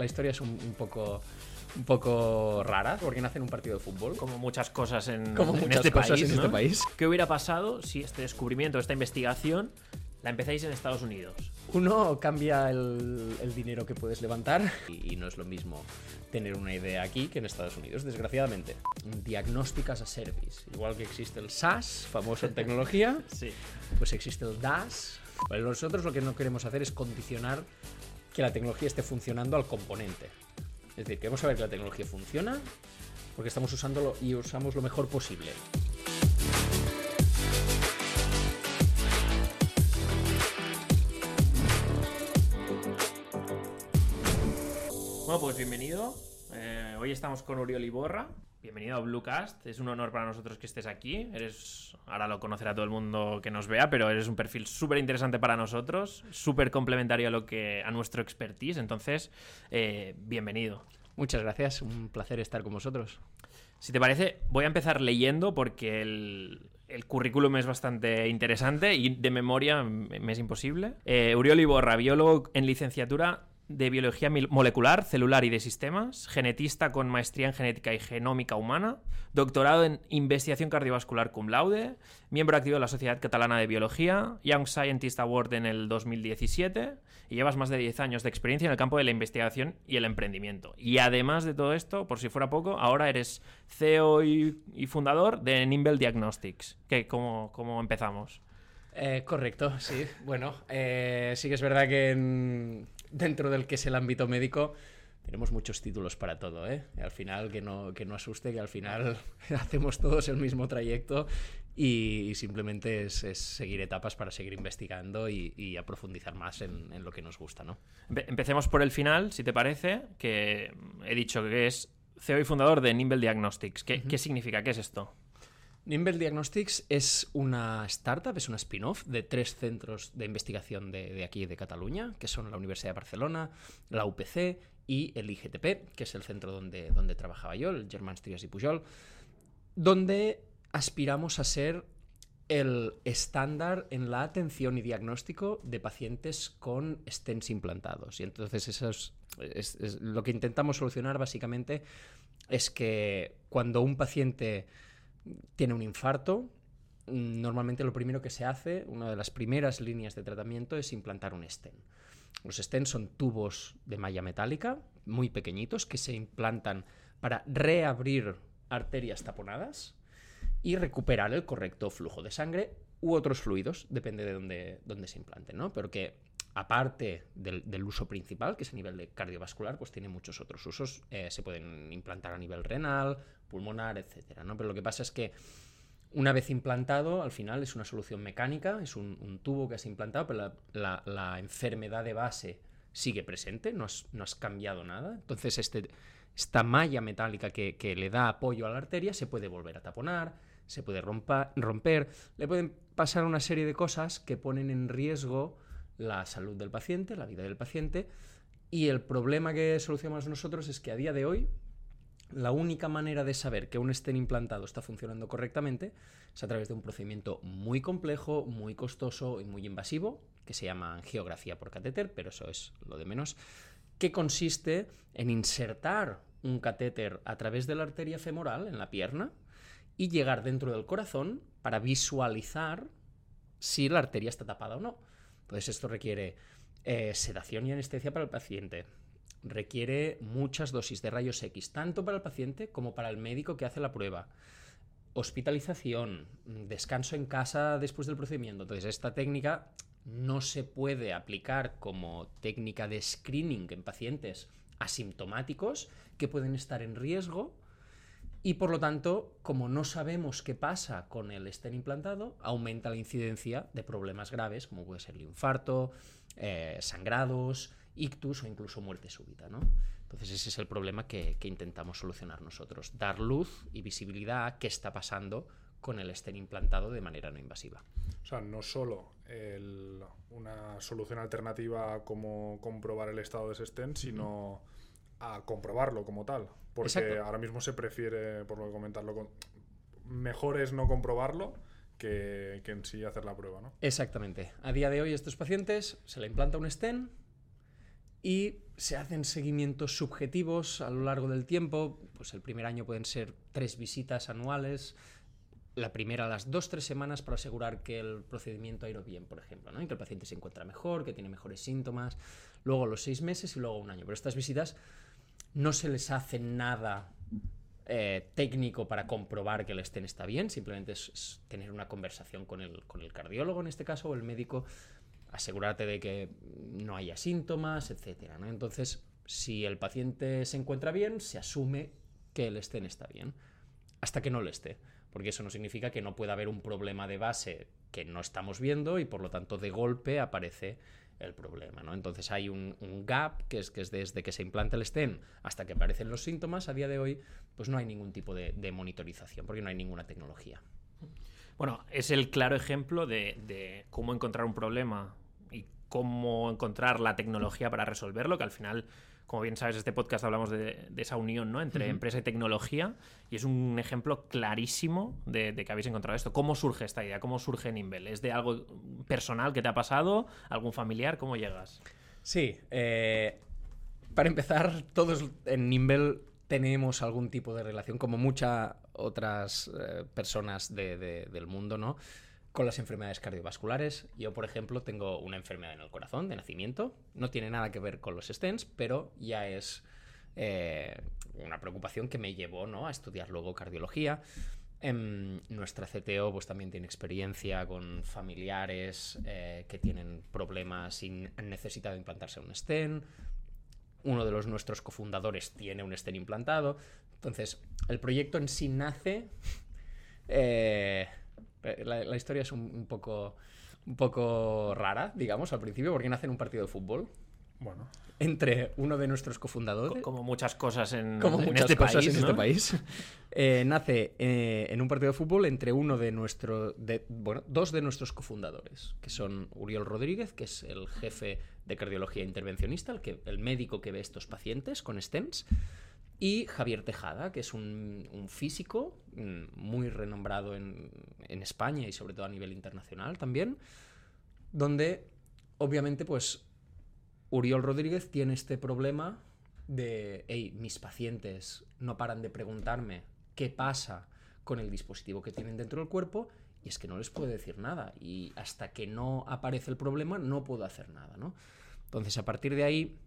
la historia es un, un poco un poco rara porque nace en un partido de fútbol. Como muchas cosas en, Como en muchas este cosas país, en ¿no? este país. ¿Qué hubiera pasado si este descubrimiento, esta investigación, la empezáis en Estados Unidos? Uno cambia el, el dinero que puedes levantar y, y no es lo mismo tener una idea aquí que en Estados Unidos, desgraciadamente. Diagnóstic as a Service. Igual que existe el SaaS, famoso en tecnología, Sí. pues existe el DAS. Pues nosotros lo que no queremos hacer es condicionar que la tecnología esté funcionando al componente. Es decir, queremos saber que la tecnología funciona porque estamos usándolo y usamos lo mejor posible. Bueno, pues bienvenido. Eh, hoy estamos con Uriol Iborra. Bienvenido a Bluecast. Es un honor para nosotros que estés aquí. Eres, ahora lo conocerá todo el mundo que nos vea, pero eres un perfil súper interesante para nosotros, súper complementario a lo que a nuestro expertise. Entonces, eh, bienvenido. Muchas gracias, un placer estar con vosotros. Si te parece, voy a empezar leyendo porque el, el currículum es bastante interesante y de memoria me es imposible. Eh, Uriol Iborra, biólogo en licenciatura de Biología Molecular, Celular y de Sistemas, genetista con maestría en Genética y Genómica Humana, doctorado en Investigación Cardiovascular cum laude, miembro activo de la Sociedad Catalana de Biología, Young Scientist Award en el 2017 y llevas más de 10 años de experiencia en el campo de la investigación y el emprendimiento. Y además de todo esto, por si fuera poco, ahora eres CEO y, y fundador de Nimble Diagnostics. ¿Qué, cómo, ¿Cómo empezamos? Eh, correcto, sí. Bueno, eh, sí que es verdad que en- dentro del que es el ámbito médico tenemos muchos títulos para todo, ¿eh? Al final, que no, que no asuste, que al final hacemos todos el mismo trayecto y, simplemente es, es seguir etapas para seguir investigando y, y a profundizar más en, en lo que nos gusta, ¿no? Empe- Empecemos por el final, si te parece, que he dicho que es CEO y fundador de Nimble Diagnostics. ¿Qué, qué significa? ¿Qué es esto? Nimble Diagnostics es una startup, es una spin-off de tres centros de investigación de, aquí, de Cataluña, que son la Universidad de Barcelona, la UPC y el IGTP, que es el centro donde, donde trabajaba yo, el Germans Trias y Pujol, donde aspiramos a ser el estándar en la atención y diagnóstico de pacientes con stents implantados. Y entonces eso es, es- es- lo que intentamos solucionar básicamente es que cuando un paciente tiene un infarto, normalmente lo primero que se hace, una de las primeras líneas de tratamiento es implantar un stent. Los stents son tubos de malla metálica muy pequeñitos que se implantan para reabrir arterias taponadas y recuperar el correcto flujo de sangre u otros fluidos, depende de dónde, dónde se implanten, ¿no? Pero que aparte del, uso principal, que es a nivel de cardiovascular, pues tiene muchos otros usos. Eh, se pueden implantar a nivel renal, pulmonar, etcétera, ¿no? Pero lo que pasa es que una vez implantado, al final es una solución mecánica, es un, tubo que has implantado, pero la, enfermedad de base sigue presente, no has, cambiado nada. Entonces, este, esta malla metálica que, le da apoyo a la arteria se puede volver a taponar, se puede romper, le pueden pasar una serie de cosas que ponen en riesgo la salud del paciente, la vida del paciente. Y el problema que solucionamos nosotros es que a día de hoy la única manera de saber que un stent implantado está funcionando correctamente es a través de un procedimiento muy complejo, muy costoso y muy invasivo, que se llama angiografía por catéter, pero eso es lo de menos, que consiste en insertar un catéter a través de la arteria femoral en la pierna y llegar dentro del corazón para visualizar si la arteria está tapada o no. Entonces esto requiere eh, sedación y anestesia para el paciente, requiere muchas dosis de rayos X, tanto para el paciente como para el médico que hace la prueba. Hospitalización, descanso en casa después del procedimiento. Entonces, esta técnica no se puede aplicar como técnica de screening en pacientes asintomáticos que pueden estar en riesgo y por lo tanto, como no sabemos qué pasa con el stent implantado, aumenta la incidencia de problemas graves como puede ser el infarto, eh, sangrados, ictus o incluso muerte súbita. ¿no? Entonces ese es el problema que, que intentamos solucionar nosotros, dar luz y visibilidad a qué está pasando con el stent implantado de manera no invasiva. O sea, no solo el- una solución alternativa como comprobar el estado de ese stent, sino a comprobarlo como tal. Porque Exacto. ahora mismo se prefiere, por lo que comentarlo, con... mejor es no comprobarlo que, que en sí hacer la prueba, ¿no? Exactamente. A día de hoy estos pacientes se le implanta un stent y se hacen seguimientos subjetivos a lo largo del tiempo. Pues el primer año pueden ser tres visitas anuales. La primera a las dos, tres semanas para asegurar que el procedimiento ha ido bien, por ejemplo, ¿no? y que el paciente se encuentra mejor, que tiene mejores síntomas. Luego los seis meses y luego un año. Pero estas visitas no se les hace nada eh, técnico para comprobar que el estén está bien, simplemente es, tener una conversación con el, con el cardiólogo en este caso o el médico asegurarte de que no haya síntomas, etcétera. ¿no? Entonces, si el paciente se encuentra bien, se asume que el estén está bien, hasta que no lo esté, porque eso no significa que no pueda haber un problema de base que no estamos viendo y por lo tanto de golpe aparece el problema. ¿no? Entonces hay un, gap que es, que es desde que se implanta el stent hasta que aparecen los síntomas. A día de hoy, pues no hay ningún tipo de, de monitorización porque no hay ninguna tecnología. Bueno, es el claro ejemplo de, de, cómo encontrar un problema y cómo encontrar la tecnología para resolverlo, que al final, como bien sabes, este podcast hablamos de, de esa unión ¿no? entre uh -huh. empresa y tecnología, y es un ejemplo clarísimo de, de, que habéis encontrado esto. ¿Cómo surge esta idea? ¿Cómo surge Nimble? ¿Es de algo personal que te ha pasado? ¿Algún familiar? ¿Cómo llegas? Sí, eh, para empezar, todos en Nimble tenemos algún tipo de relación, como muchas otras eh, personas de, de, del mundo, ¿no? Con las enfermedades cardiovasculares. Yo, por ejemplo, tengo una enfermedad en el corazón de nacimiento. No tiene nada que ver con los stents, pero ya es eh, una preocupación que me llevó ¿no? a estudiar luego cardiología. En nuestra CTO pues, también tiene experiencia con familiares eh, que tienen problemas y han necesitado implantarse un stent uno de los nuestros cofundadores tiene un stent implantado. Entonces, el proyecto en sí nace. Eh, la, la, historia es un, un, poco, un poco rara, digamos, al principio, porque nace en un partido de fútbol. Bueno. Entre uno de nuestros cofundadores. Como muchas cosas en, como en muchas este cosas país. En ¿no? este país. Eh, nace eh, en un partido de fútbol entre uno de nuestros. Bueno, dos de nuestros cofundadores, que son Uriol Rodríguez, que es el jefe de cardiología intervencionista, el, que, el médico que ve estos pacientes con stents, y Javier Tejada, que es un, físico mm, muy renombrado en, en, España y sobre todo a nivel internacional también, donde obviamente pues Uriol Rodríguez tiene este problema de, hey, mis pacientes no paran de preguntarme qué pasa con el dispositivo que tienen dentro del cuerpo y es que no les puedo decir nada y hasta que no aparece el problema no puedo hacer nada, ¿no? Entonces, a partir de ahí,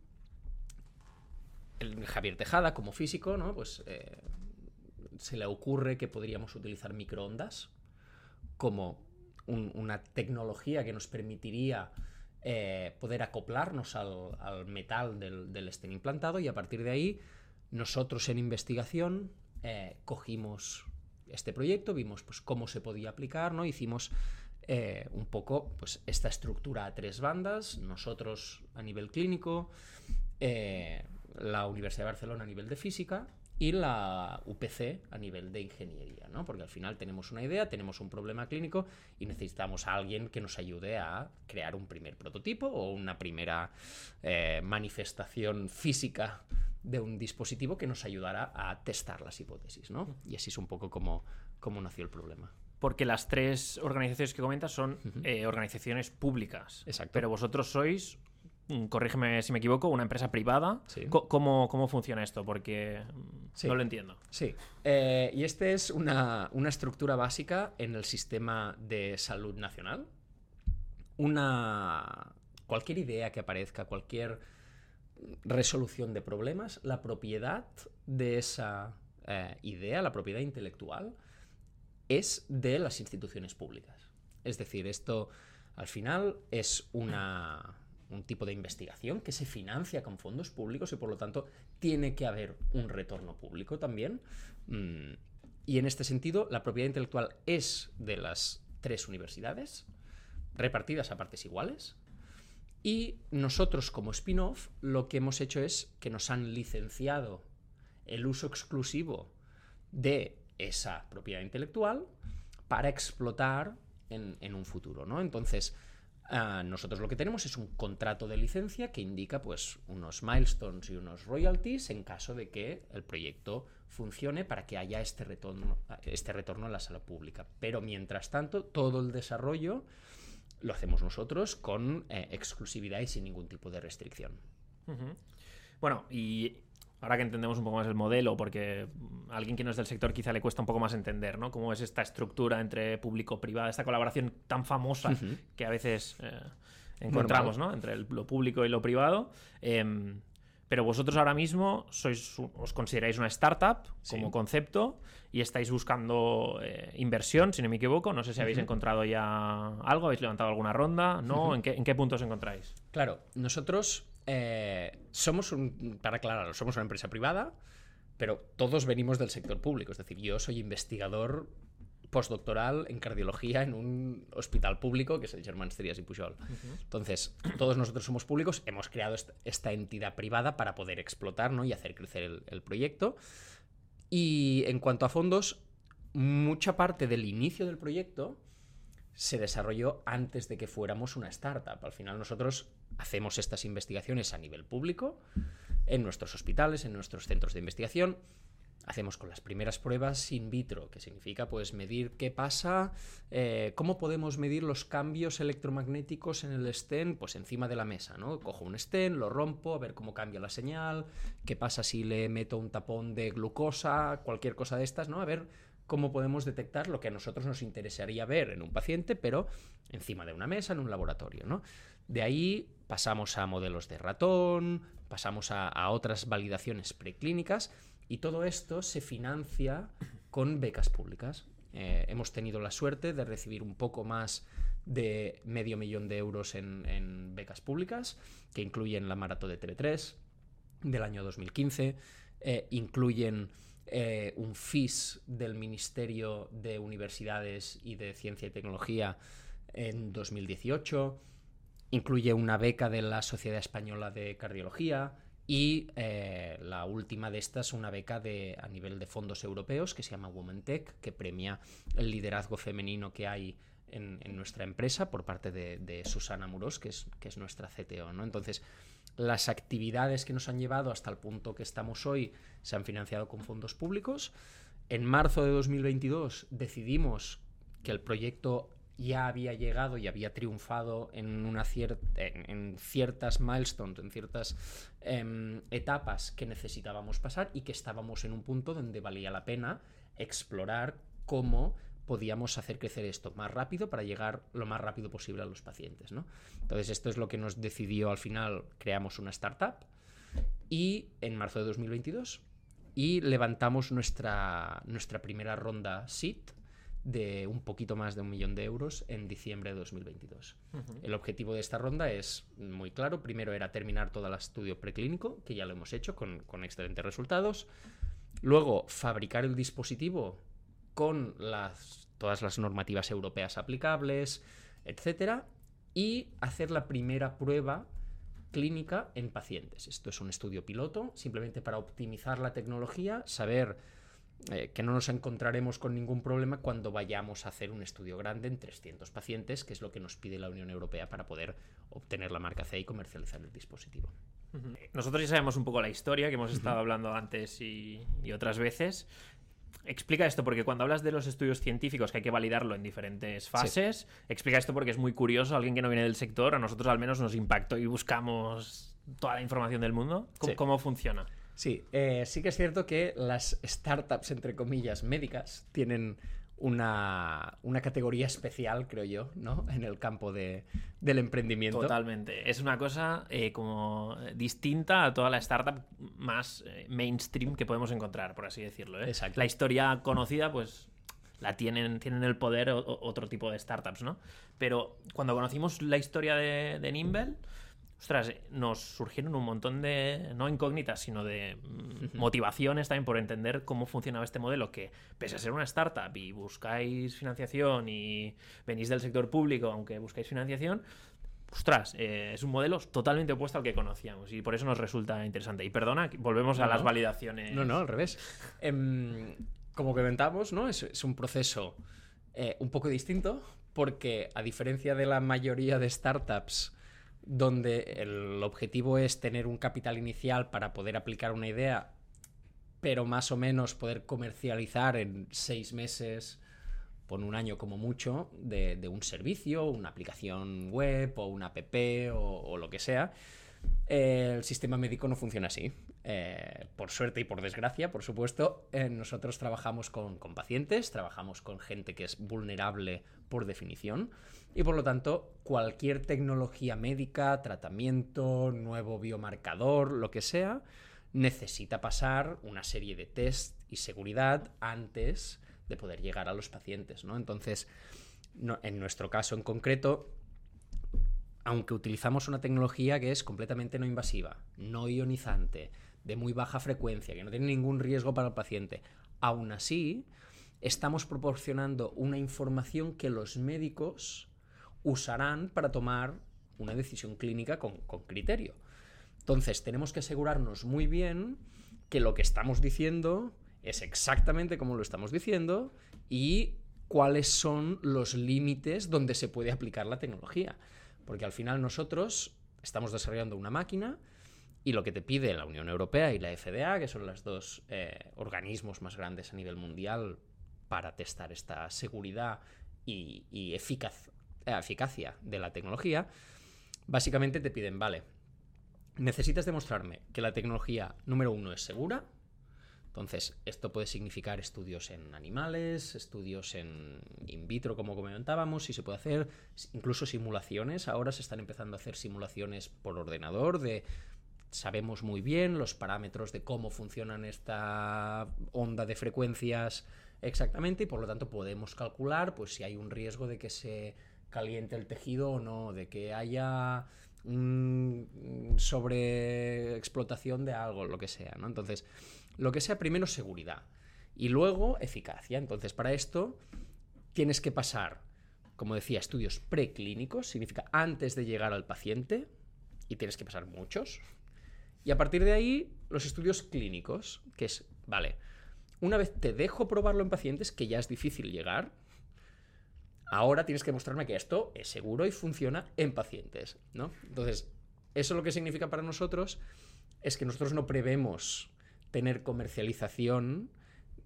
Javier Tejada, como físico, ¿no? Pues eh, se le ocurre que podríamos utilizar microondas como un, una tecnología que nos permitiría eh, poder acoplarnos al, al metal del, del stent implantado y a partir de ahí nosotros en investigación eh, cogimos este proyecto, vimos pues cómo se podía aplicar, ¿no? Hicimos un poco pues esta estructura a tres bandas, nosotros a nivel clínico, la Universidad de Barcelona a nivel de física y la UPC a nivel de ingeniería, ¿no? Porque al final tenemos una idea, tenemos un problema clínico y necesitamos a alguien que nos ayude a crear un primer prototipo o una primera eh, manifestación física de un dispositivo que nos ayudara a testar las hipótesis, ¿no? Y así es un poco como, como nació el problema. Porque las tres organizaciones que comentas son uh -huh. eh, organizaciones públicas. Exacto. Pero vosotros sois, corrígeme si me equivoco, una empresa privada. Sí. ¿Cómo, ¿Cómo, funciona esto? Porque mm, sí. no lo entiendo. Sí. Eh, y esta es una, una estructura básica en el sistema de salud nacional. Una. Cualquier idea que aparezca, cualquier resolución de problemas, la propiedad de esa eh, idea, la propiedad intelectual, es de las instituciones públicas. Es decir, esto al final es una, un tipo de investigación que se financia con fondos públicos y por lo tanto tiene que haber un retorno público también. Mm, y en este sentido, la propiedad intelectual es de las tres universidades, repartidas a partes iguales, y nosotros como spin-off lo que hemos hecho es que nos han licenciado el uso exclusivo de esa propiedad intelectual para explotar en, en un futuro, ¿no? Entonces, uh, nosotros lo que tenemos es un contrato de licencia que indica pues unos milestones y unos royalties en caso de que el proyecto funcione para que haya este retorno, este retorno a la sala pública. Pero mientras tanto, todo el desarrollo lo hacemos nosotros con eh, exclusividad y sin ningún tipo de restricción. Bueno, y ahora que entendemos un poco más el modelo, porque a alguien que no es del sector quizá le cuesta un poco más entender, ¿no? Cómo es esta estructura entre público-privado, esta colaboración tan famosa que a veces eh, encontramos, ¿no? Entre el- lo público y lo privado. Em, pero vosotros ahora mismo sois, os consideráis una startup Sí. como concepto y estáis buscando eh, inversión, si no me equivoco. No sé si habéis encontrado ya algo, habéis levantado alguna ronda, ¿no? ¿En, qué, ¿En qué punto os encontráis? Claro, nosotros eh, somos un, para aclararlo, somos una empresa privada, pero todos venimos del sector público. Es decir, yo soy investigador postdoctoral en cardiología en un hospital público que es el Germán Trias y Pujol. Entonces, todos nosotros somos públicos, hemos creado est- esta entidad privada para poder explotar ¿no? y hacer crecer el, el proyecto. Y en cuanto a fondos, mucha parte del inicio del proyecto se desarrolló antes de que fuéramos una startup. Al final nosotros hacemos estas investigaciones a nivel público, en nuestros hospitales, en nuestros centros de investigación. Hacemos con las primeras pruebas in vitro, que significa pues medir qué pasa, eh, cómo podemos medir los cambios electromagnéticos en el stent, pues encima de la mesa, ¿no? Cojo un stent, lo rompo, a ver cómo cambia la señal, qué pasa si le meto un tapón de glucosa, cualquier cosa de estas, ¿no? A ver cómo podemos detectar lo que a nosotros nos interesaría ver en un paciente, pero encima de una mesa, en un laboratorio, ¿no? De ahí pasamos a modelos de ratón, pasamos a, otras validaciones preclínicas y todo esto se financia con becas públicas. Eh, hemos tenido la suerte de recibir un poco más de medio millón de euros en, en becas públicas, que incluyen la Maratón de TV3 del año 2015, eh, incluyen eh, un FIS del Ministerio de Universidades y de Ciencia y Tecnología en 2018, incluye una beca de la Sociedad Española de Cardiología y eh, la última de estas, una beca de, a nivel de fondos europeos que se llama Women Tech, que premia el liderazgo femenino que hay en, nuestra empresa por parte de, de Susana Muros, que es, que es nuestra CTO. ¿no? Entonces, las actividades que nos han llevado hasta el punto que estamos hoy se han financiado con fondos públicos. En marzo de 2022 decidimos que el proyecto ya había llegado y había triunfado en, en ciertas milestones, en ciertas em, etapas que necesitábamos pasar y que estábamos en un punto donde valía la pena explorar cómo podíamos hacer crecer esto más rápido para llegar lo más rápido posible a los pacientes. ¿no? Entonces esto es lo que nos decidió al final, creamos una startup y en marzo de 2022 y levantamos nuestra, nuestra primera ronda SIT de un poquito más de un millón de euros en diciembre de 2022. El objetivo de esta ronda es muy claro. Primero era terminar todo el estudio preclínico, que ya lo hemos hecho con, con excelentes resultados. Luego, fabricar el dispositivo con las, todas las normativas europeas aplicables, etcétera, y hacer la primera prueba clínica en pacientes. Esto es un estudio piloto, simplemente para optimizar la tecnología, saber eh, que no nos encontraremos con ningún problema cuando vayamos a hacer un estudio grande en 300 pacientes, que es lo que nos pide la Unión Europea para poder obtener la marca CE y comercializar el dispositivo. Nosotros ya sabemos un poco la historia que hemos estado hablando antes y, y otras veces. Explica esto porque cuando hablas de los estudios científicos que hay que validarlo en diferentes fases, explica esto porque es muy curioso, alguien que no viene del sector, a nosotros al menos nos impactó y buscamos toda la información del mundo. ¿Cómo, Sí. cómo funciona? Sí, eh, sí que es cierto que las startups, entre comillas, médicas, tienen una, una categoría especial, creo yo, ¿no? En el campo de, del emprendimiento. Totalmente. Es una cosa eh, como distinta a toda la startup más eh, mainstream que podemos encontrar, por así decirlo. ¿eh? Exacto. La historia conocida, pues la tienen, tienen el poder o- otro tipo de startups, ¿no? Pero cuando conocimos la historia de, de Nimble, ostras, nos surgieron un montón de, no incógnitas, sino de mm, motivaciones también por entender cómo funcionaba este modelo, que pese a ser una startup y buscáis financiación y venís del sector público, aunque buscáis financiación, ostras, eh, es un modelo totalmente opuesto al que conocíamos y por eso nos resulta interesante. Y perdona, volvemos a las validaciones. No, no, al revés. Em, como comentamos, ¿no? Es, es un proceso eh, un poco distinto porque a diferencia de la mayoría de startups donde el objetivo es tener un capital inicial para poder aplicar una idea, pero más o menos poder comercializar en seis meses, por un año como mucho, de, un servicio, una aplicación web o una app o, o lo que sea, Eh, el sistema médico no funciona así. Eh, por suerte y por desgracia, por supuesto, eh, nosotros trabajamos con, con, pacientes, trabajamos con gente que es vulnerable por definición y por lo tanto cualquier tecnología médica, tratamiento, nuevo biomarcador, lo que sea, necesita pasar una serie de test y seguridad antes de poder llegar a los pacientes. ¿no? Entonces, en nuestro caso en concreto, aunque utilizamos una tecnología que es completamente no invasiva, no ionizante, de muy baja frecuencia, que no tiene ningún riesgo para el paciente, aún así estamos proporcionando una información que los médicos usarán para tomar una decisión clínica con, criterio. Entonces tenemos que asegurarnos muy bien que lo que estamos diciendo es exactamente como lo estamos diciendo y cuáles son los límites donde se puede aplicar la tecnología. Porque al final nosotros estamos desarrollando una máquina y lo que te pide la Unión Europea y la FDA, que son los dos eh, organismos más grandes a nivel mundial para testar esta seguridad y, y eficaz, eficacia de la tecnología, básicamente te piden, vale, necesitas demostrarme que la tecnología número uno es segura, entonces, esto puede significar estudios en animales, estudios en in vitro, como comentábamos, si se puede hacer, incluso simulaciones. Ahora se están empezando a hacer simulaciones por ordenador de sabemos muy bien los parámetros de cómo funcionan esta onda de frecuencias exactamente y por lo tanto podemos calcular pues si hay un riesgo de que se caliente el tejido o no, de que haya sobre sobreexplotación de algo, lo que sea, ¿no? Entonces, lo que sea, primero seguridad y luego eficacia. Entonces, para esto tienes que pasar, como decía, estudios preclínicos, significa antes de llegar al paciente, y tienes que pasar muchos. Y a partir de ahí, los estudios clínicos, que es, vale, una vez te dejo probarlo en pacientes, que ya es difícil llegar, ahora tienes que mostrarme que esto es seguro y funciona en pacientes, ¿no? Entonces, eso lo que significa para nosotros es que nosotros no prevemos tener comercialización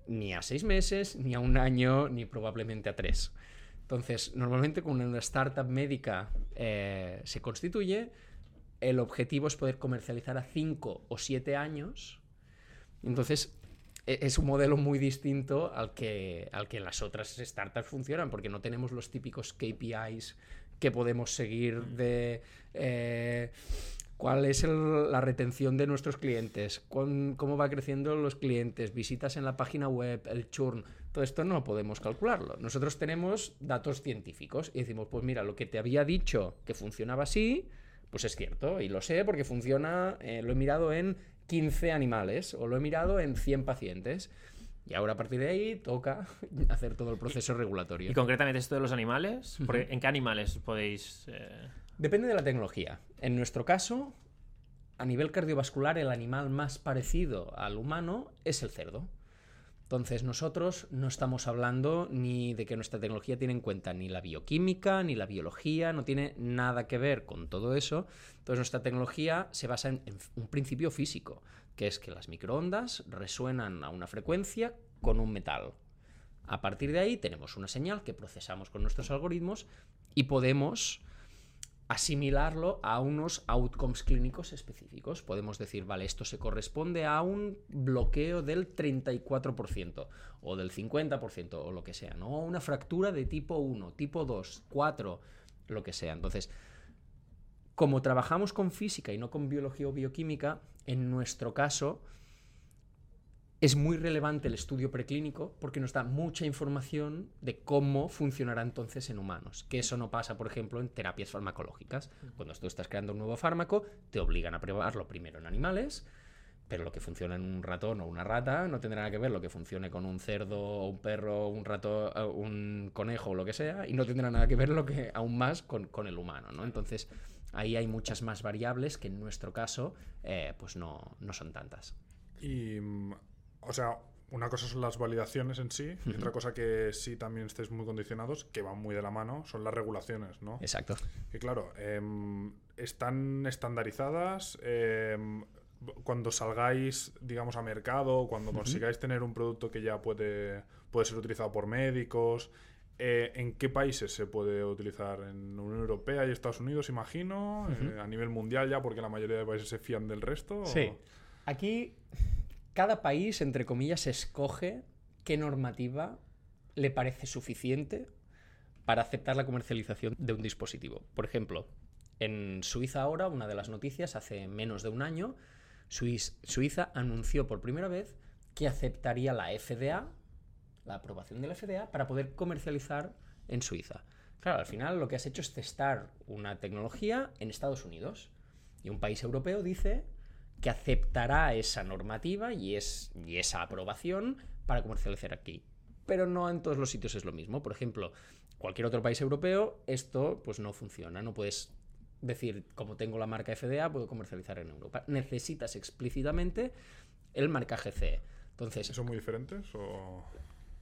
ni a seis meses, ni a un año, ni probablemente a tres. Entonces, normalmente cuando una startup médica eh, se constituye, el objetivo es poder comercializar a cinco o siete años. Entonces, es un modelo muy distinto al que, al que las otras startups funcionan, porque no tenemos los típicos KPIs que podemos seguir de... Eh, cuál es la retención de nuestros clientes, cómo va creciendo los clientes, visitas en la página web, el churn. Todo esto no podemos calcularlo. Nosotros tenemos datos científicos y decimos, pues mira, lo que te había dicho que funcionaba así, pues es cierto, y lo sé porque funciona, eh, lo he mirado en 15 animales o lo he mirado en 100 pacientes. Y ahora a partir de ahí toca hacer todo el proceso regulatorio. ¿Y concretamente esto de los animales? ¿En qué animales podéis...? Eh, Depende de la tecnología. En nuestro caso, a nivel cardiovascular, el animal más parecido al humano es el cerdo. Entonces nosotros no estamos hablando ni de que nuestra tecnología tiene en cuenta ni la bioquímica, ni la biología, no tiene nada que ver con todo eso. Entonces nuestra tecnología se basa en, en un principio físico, que es que las microondas resuenan a una frecuencia con un metal. A partir de ahí tenemos una señal que procesamos con nuestros algoritmos y podemos asimilarlo a unos outcomes clínicos específicos. Podemos decir, vale, esto se corresponde a un bloqueo del 34% o del 50% o lo que sea, ¿no? Una fractura de tipo 1, tipo 2, 4, lo que sea. Entonces, como trabajamos con física y no con biología o bioquímica, en nuestro caso, es muy relevante el estudio preclínico porque nos da mucha información de cómo funcionará entonces en humanos. Que eso no pasa, por ejemplo, en terapias farmacológicas. Cuando tú estás creando un nuevo fármaco, te obligan a probarlo primero en animales, pero lo que funciona en un ratón o una rata no tendrá nada que ver lo que funcione con un cerdo o un perro, un rato, eh, un conejo o lo que sea, y no tendrá nada que ver lo que aún más con, el humano, ¿no? Entonces, ahí hay muchas más variables que en nuestro caso, eh, pues no, no son tantas. Y mm, o sea, una cosa son las validaciones en sí, y otra cosa que sí también estéis muy condicionados, que van muy de la mano, son las regulaciones, ¿no? Exacto. Y claro, em, están estandarizadas. Em, cuando salgáis, digamos, a mercado, cuando consigáis tener un producto que ya puede, puede ser utilizado por médicos, Eh, ¿En qué países se puede utilizar? ¿En Unión Europea y Estados Unidos, imagino? Eh, ¿A nivel mundial ya, porque la mayoría de países se fían del resto? Sí. Aquí, cada país, entre comillas, escoge qué normativa le parece suficiente para aceptar la comercialización de un dispositivo. Por ejemplo, en Suiza ahora, una de las noticias, hace menos de un año, Suiza anunció por primera vez que aceptaría la FDA, la aprobación de la FDA, para poder comercializar en Suiza. Claro, al final lo que has hecho es testar una tecnología en Estados Unidos. Y un país europeo dice que aceptará esa normativa y, es, y esa aprobación para comercializar aquí. Pero no en todos los sitios es lo mismo. Por ejemplo, cualquier otro país europeo, esto pues no funciona. No puedes decir, como tengo la marca FDA, puedo comercializar en Europa. Necesitas explícitamente el marcaje CE. Entonces, ¿Son muy diferentes o...?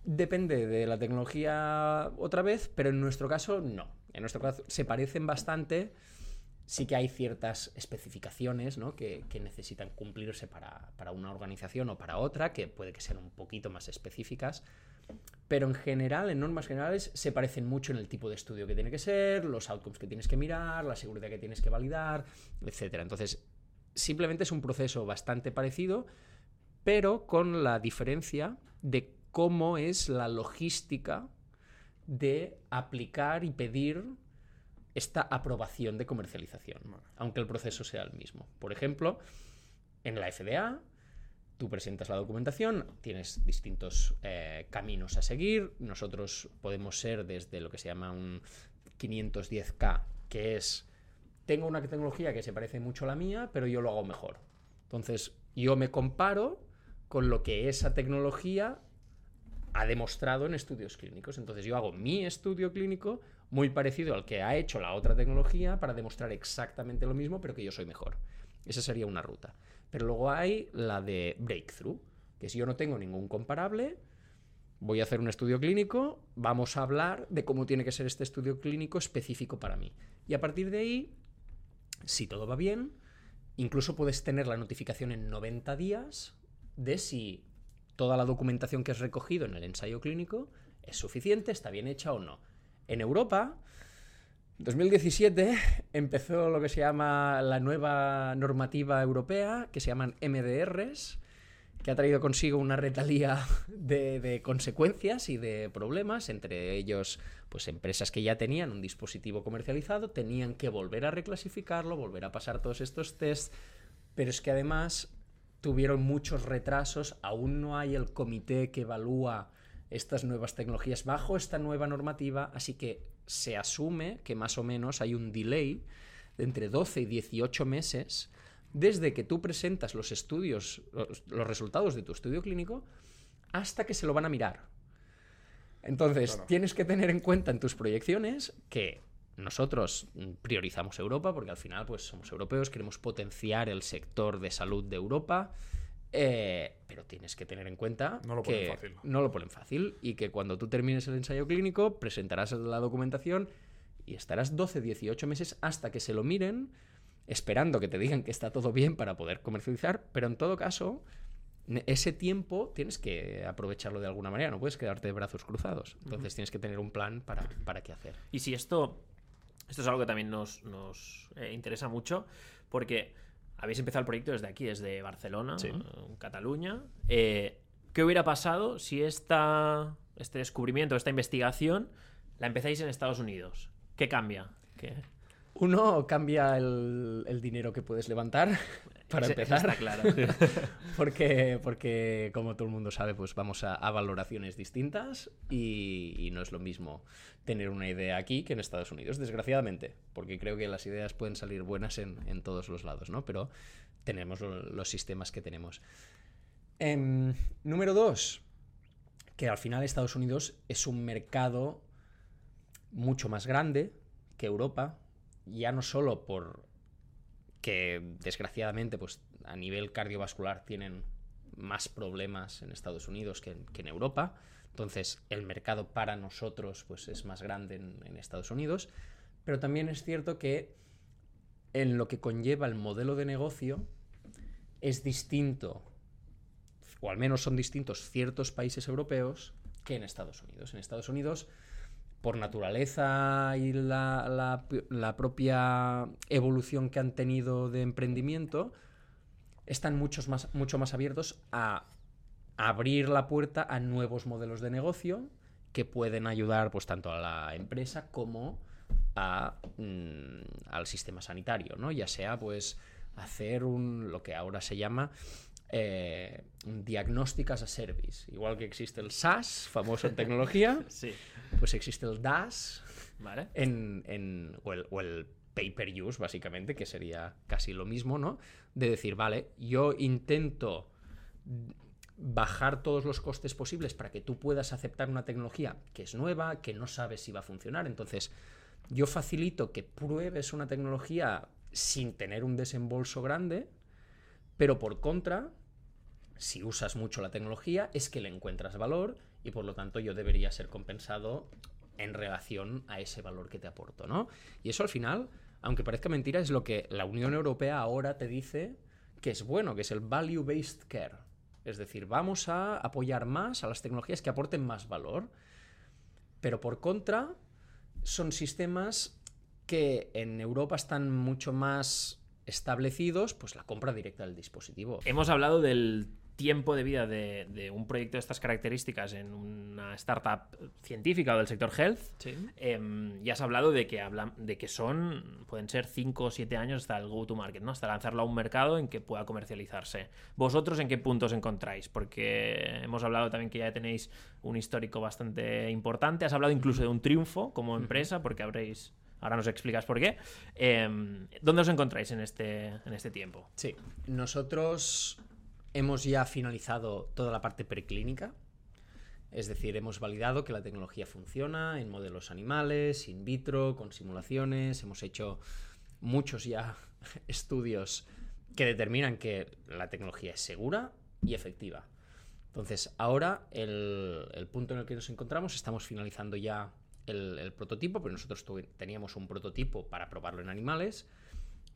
Depende de la tecnología otra vez, pero en nuestro caso no. En nuestro caso se parecen bastante. Sí que hay ciertas especificaciones ¿no? que, que, necesitan cumplirse para, para, una organización o para otra, que puede que sean un poquito más específicas. Pero en general, en normas generales, se parecen mucho en el tipo de estudio que tiene que ser, los outcomes que tienes que mirar, la seguridad que tienes que validar, etc. Entonces, simplemente es un proceso bastante parecido, pero con la diferencia de cómo es la logística de aplicar y pedir esta aprobación de comercialización, aunque el proceso sea el mismo. Por ejemplo, en la FDA Tú presentas la documentación, tienes distintos eh, caminos a seguir. Nosotros podemos ser desde lo que se llama un 510K, que es, tengo una tecnología que se parece mucho a la mía, pero yo lo hago mejor. Entonces, yo me comparo con lo que esa tecnología ha demostrado en estudios clínicos. Entonces, yo hago mi estudio clínico muy parecido al que ha hecho la otra tecnología para demostrar exactamente lo mismo, pero que yo soy mejor. Esa sería una ruta. Pero luego hay la de breakthrough, que si yo no tengo ningún comparable, voy a hacer un estudio clínico, vamos a hablar de cómo tiene que ser este estudio clínico específico para mí. Y a partir de ahí, si todo va bien, incluso puedes tener la notificación en 90 días de si toda la documentación que has recogido en el ensayo clínico es suficiente, está bien hecha o no. En Europa, 2017 empezó lo que se llama la nueva normativa europea, que se llaman MDRs, que ha traído consigo una retalía de, de, consecuencias y de problemas, entre ellos, pues empresas que ya tenían un dispositivo comercializado, tenían que volver a reclasificarlo, volver a pasar todos estos tests, pero es que además tuvieron muchos retrasos, aún no hay el comité que evalúa estas nuevas tecnologías bajo esta nueva normativa, así que se asume que más o menos hay un delay de entre 12 y 18 meses desde que tú presentas los estudios, los, resultados de tu estudio clínico, hasta que se lo van a mirar. Entonces, claro. tienes que tener en cuenta en tus proyecciones que nosotros priorizamos Europa, porque al final pues, somos europeos, queremos potenciar el sector de salud de Europa, eh, pero tienes que tener en cuenta no lo que fácil. no lo ponen fácil y que cuando tú termines el ensayo clínico presentarás la documentación y estarás 12-18 meses hasta que se lo miren, esperando que te digan que está todo bien para poder comercializar, pero en todo caso, ese tiempo tienes que aprovecharlo de alguna manera, no puedes quedarte de brazos cruzados. Entonces uh -huh. tienes que tener un plan para, para qué hacer. Y si esto, esto es algo que también nos, nos eh, interesa mucho, porque habéis empezado el proyecto desde aquí, desde Barcelona, sí. Cataluña. Eh, ¿Qué hubiera pasado si esta, este descubrimiento, esta investigación, la empezáis en Estados Unidos? ¿Qué cambia? ¿Qué... Uno, cambia el, el, dinero que puedes levantar, para Ese, empezar. Está claro. porque, porque, como todo el mundo sabe, pues vamos a, a valoraciones distintas y, y, no es lo mismo tener una idea aquí que en Estados Unidos, desgraciadamente, porque creo que las ideas pueden salir buenas en, en todos los lados, ¿no? Pero tenemos los sistemas que tenemos. Eh, número dos, que al final Estados Unidos es un mercado mucho más grande que Europa, ya no solo por que desgraciadamente pues a nivel cardiovascular tienen más problemas en Estados Unidos que en, Europa, entonces el mercado para nosotros pues es más grande en, en, Estados Unidos, pero también es cierto que en lo que conlleva el modelo de negocio es distinto, o al menos son distintos ciertos países europeos que en Estados Unidos. En Estados Unidos por naturaleza y la, la- propia evolución que han tenido de emprendimiento, están muchos más, mucho más abiertos a abrir la puerta a nuevos modelos de negocio que pueden ayudar pues tanto a la empresa como a, mm, al sistema sanitario, ¿no? Ya sea pues hacer un lo que ahora se llama eh, un diagnóstic as a service. Igual que existe el SaaS, famoso en tecnología, Sí. pues existe el Vale. en, en- o, el, o el pay-per-use, básicamente, que sería casi lo mismo, ¿no? De decir, vale, yo intento bajar todos los costes posibles para que tú puedas aceptar una tecnología que es nueva, que no sabes si va a funcionar. Entonces, yo facilito que pruebes una tecnología sin tener un desembolso grande, pero por contra, si usas mucho la tecnología, es que le encuentras valor y por lo tanto yo debería ser compensado en relación a ese valor que te aporto, ¿no? Y eso al final, aunque parezca mentira, es lo que la Unión Europea ahora te dice que es bueno, que es el value-based care. Es decir, vamos a apoyar más a las tecnologías que aporten más valor, pero por contra son sistemas que en Europa están mucho más establecidos, pues la compra directa del dispositivo. Hemos hablado del tiempo de vida de, de un proyecto de estas características en una startup científica o del sector health. Em, ya has hablado de que, hablan, de que son, pueden ser 5 o 7 años hasta el go-to-market, ¿no? Hasta lanzarlo a un mercado en que pueda comercializarse. ¿Vosotros en qué puntos encontráis? Porque hemos hablado también que ya tenéis un histórico bastante importante. Has hablado incluso de un triunfo como empresa, porque habréis... Ahora nos explicas por qué. Em, ¿Dónde os encontráis en este, en este tiempo? Sí, nosotros hemos ya finalizado toda la parte preclínica. Es decir, hemos validado que la tecnología funciona en modelos animales, in vitro, con simulaciones. Hemos hecho muchos ya estudios que determinan que la tecnología es segura y efectiva. Entonces, ahora el, el punto en el que nos encontramos, estamos finalizando ya el, prototipo, pero nosotros teníamos un prototipo para probarlo en animales,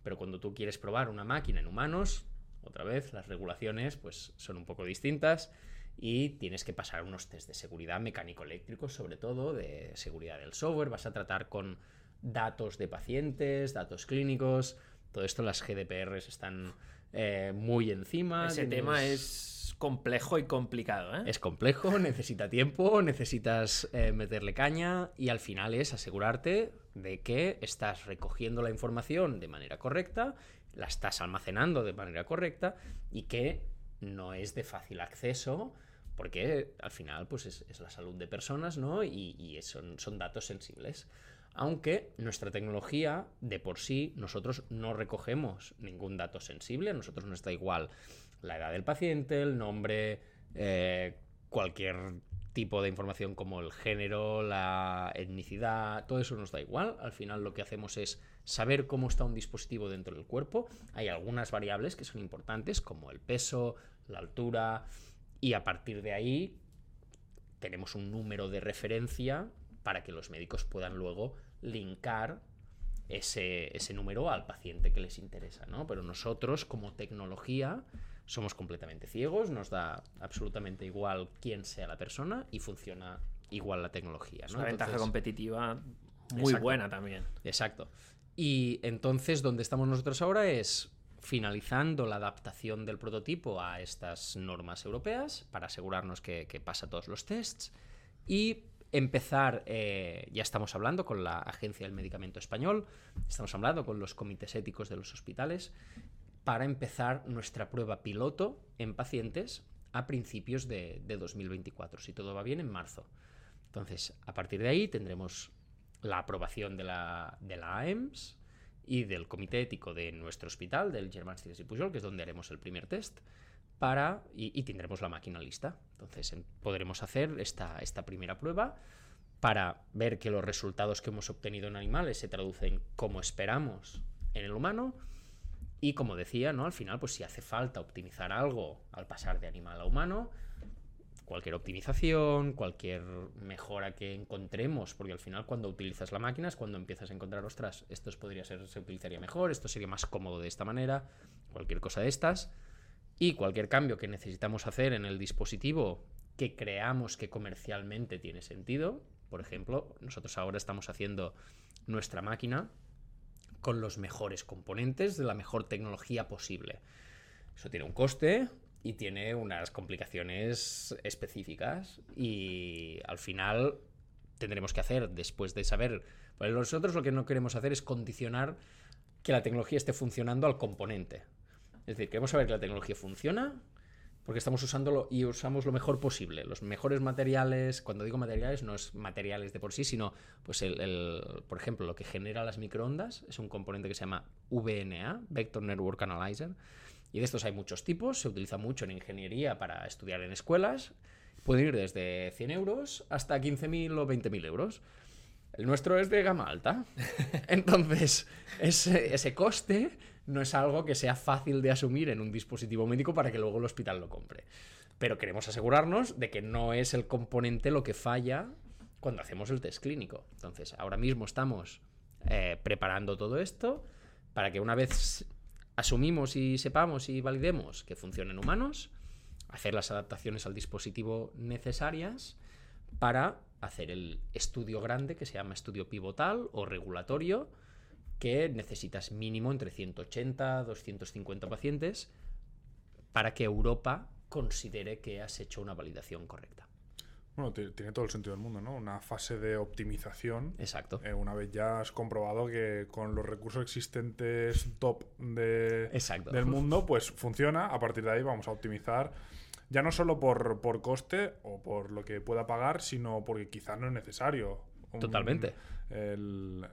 pero cuando tú quieres probar una máquina en humanos, otra vez, las regulaciones pues, son un poco distintas y tienes que pasar unos test de seguridad mecánico-eléctricos, sobre todo, de seguridad del software. Vas a tratar con datos de pacientes, datos clínicos. Todo esto las GDPRs están eh, muy encima. Ese tienes- tema es complejo y complicado, ¿eh? es complejo, necesita tiempo, necesitas eh, meterle caña y al final es asegurarte de que estás recogiendo la información de manera correcta, la estás almacenando de manera correcta y que no es de fácil acceso porque al final pues es, es la salud de personas, ¿no? Y, y son, son datos sensibles. Aunque nuestra tecnología, de por sí, nosotros no recogemos ningún dato sensible, a nosotros nos da igual la edad del paciente, el nombre, eh, cualquier tipo de información como el género, la etnicidad, todo eso nos da igual. Al final lo que hacemos es saber cómo está un dispositivo dentro del cuerpo. Hay algunas variables que son importantes, como el peso, la altura, y a partir de ahí tenemos un número de referencia para que los médicos puedan luego linkar ese, ese número al paciente que les interesa, ¿no? Pero nosotros, como tecnología, somos completamente ciegos, nos da absolutamente igual quién sea la persona y funciona igual la tecnología, Es ¿no? una ventaja competitiva muy Exacto. buena también. Exacto. Y entonces, donde estamos nosotros ahora es finalizando la adaptación del prototipo a estas normas europeas para asegurarnos que, que pasa todos los tests y empezar, eh, ya estamos hablando con la Agencia del Medicamento Español, estamos hablando con los comités éticos de los hospitales para empezar nuestra prueba piloto en pacientes a principios de, de 2024, si todo va bien, en marzo. Entonces, a partir de ahí tendremos la aprobación de la, de la AEMS y del comité ético de nuestro hospital, del Germán Cides y Pujol, que es donde haremos el primer test, para, y, tendremos la máquina lista. Entonces en- podremos hacer esta, esta primera prueba para ver que los resultados que hemos obtenido en animales se traducen como esperamos en el humano. Y como decía, ¿no? Al final, pues si hace falta optimizar algo al pasar de animal a humano, cualquier optimización, cualquier mejora que encontremos, porque al final cuando utilizas la máquina es cuando empiezas a encontrar, ostras, esto podría ser, se utilizaría mejor, esto sería más cómodo de esta manera, cualquier cosa de estas, y cualquier cambio que necesitamos hacer en el dispositivo que creamos que comercialmente tiene sentido, Por ejemplo, nosotros ahora estamos haciendo nuestra máquina con los mejores componentes de la mejor tecnología posible. Eso tiene un coste y tiene unas complicaciones específicas y al final tendremos que hacer después de saber... Pues nosotros lo que no queremos hacer es condicionar que la tecnología esté funcionando al componente. Es decir, queremos saber que la tecnología funciona porque estamos usándolo y usamos lo mejor posible. Los mejores materiales, cuando digo materiales, no es materiales de por sí, sino, pues, el, por ejemplo, lo que genera las microondas es un componente que se llama VNA, Vector Network Analyzer. Y de estos hay muchos tipos, se utiliza mucho en ingeniería para estudiar en escuelas. Pueden ir desde 100 euros hasta 15.000 o 20.000 euros. El nuestro es de gama alta. Entonces, ese, ese coste no es algo que sea fácil de asumir en un dispositivo médico para que luego el hospital lo compre. Pero queremos asegurarnos de que no es el componente lo que falla cuando hacemos el test clínico. Entonces, ahora mismo estamos eh, preparando todo esto para que una vez asumimos y sepamos y validemos que funciona en humanos, hacer las adaptaciones al dispositivo necesarias para hacer el estudio grande que se llama estudio pivotal o regulatorio que necesitas mínimo entre 180 250 pacientes para que Europa considere que has hecho una validación correcta. Bueno, tiene todo el sentido del mundo, ¿no? Una fase de optimización. Exacto. Eh, una vez ya has comprobado que con los recursos existentes top de, del mundo, pues funciona. A partir de ahí vamos a optimizar ya no solo por, por coste o por lo que pueda pagar, sino porque quizás no es necesario. Totalmente el,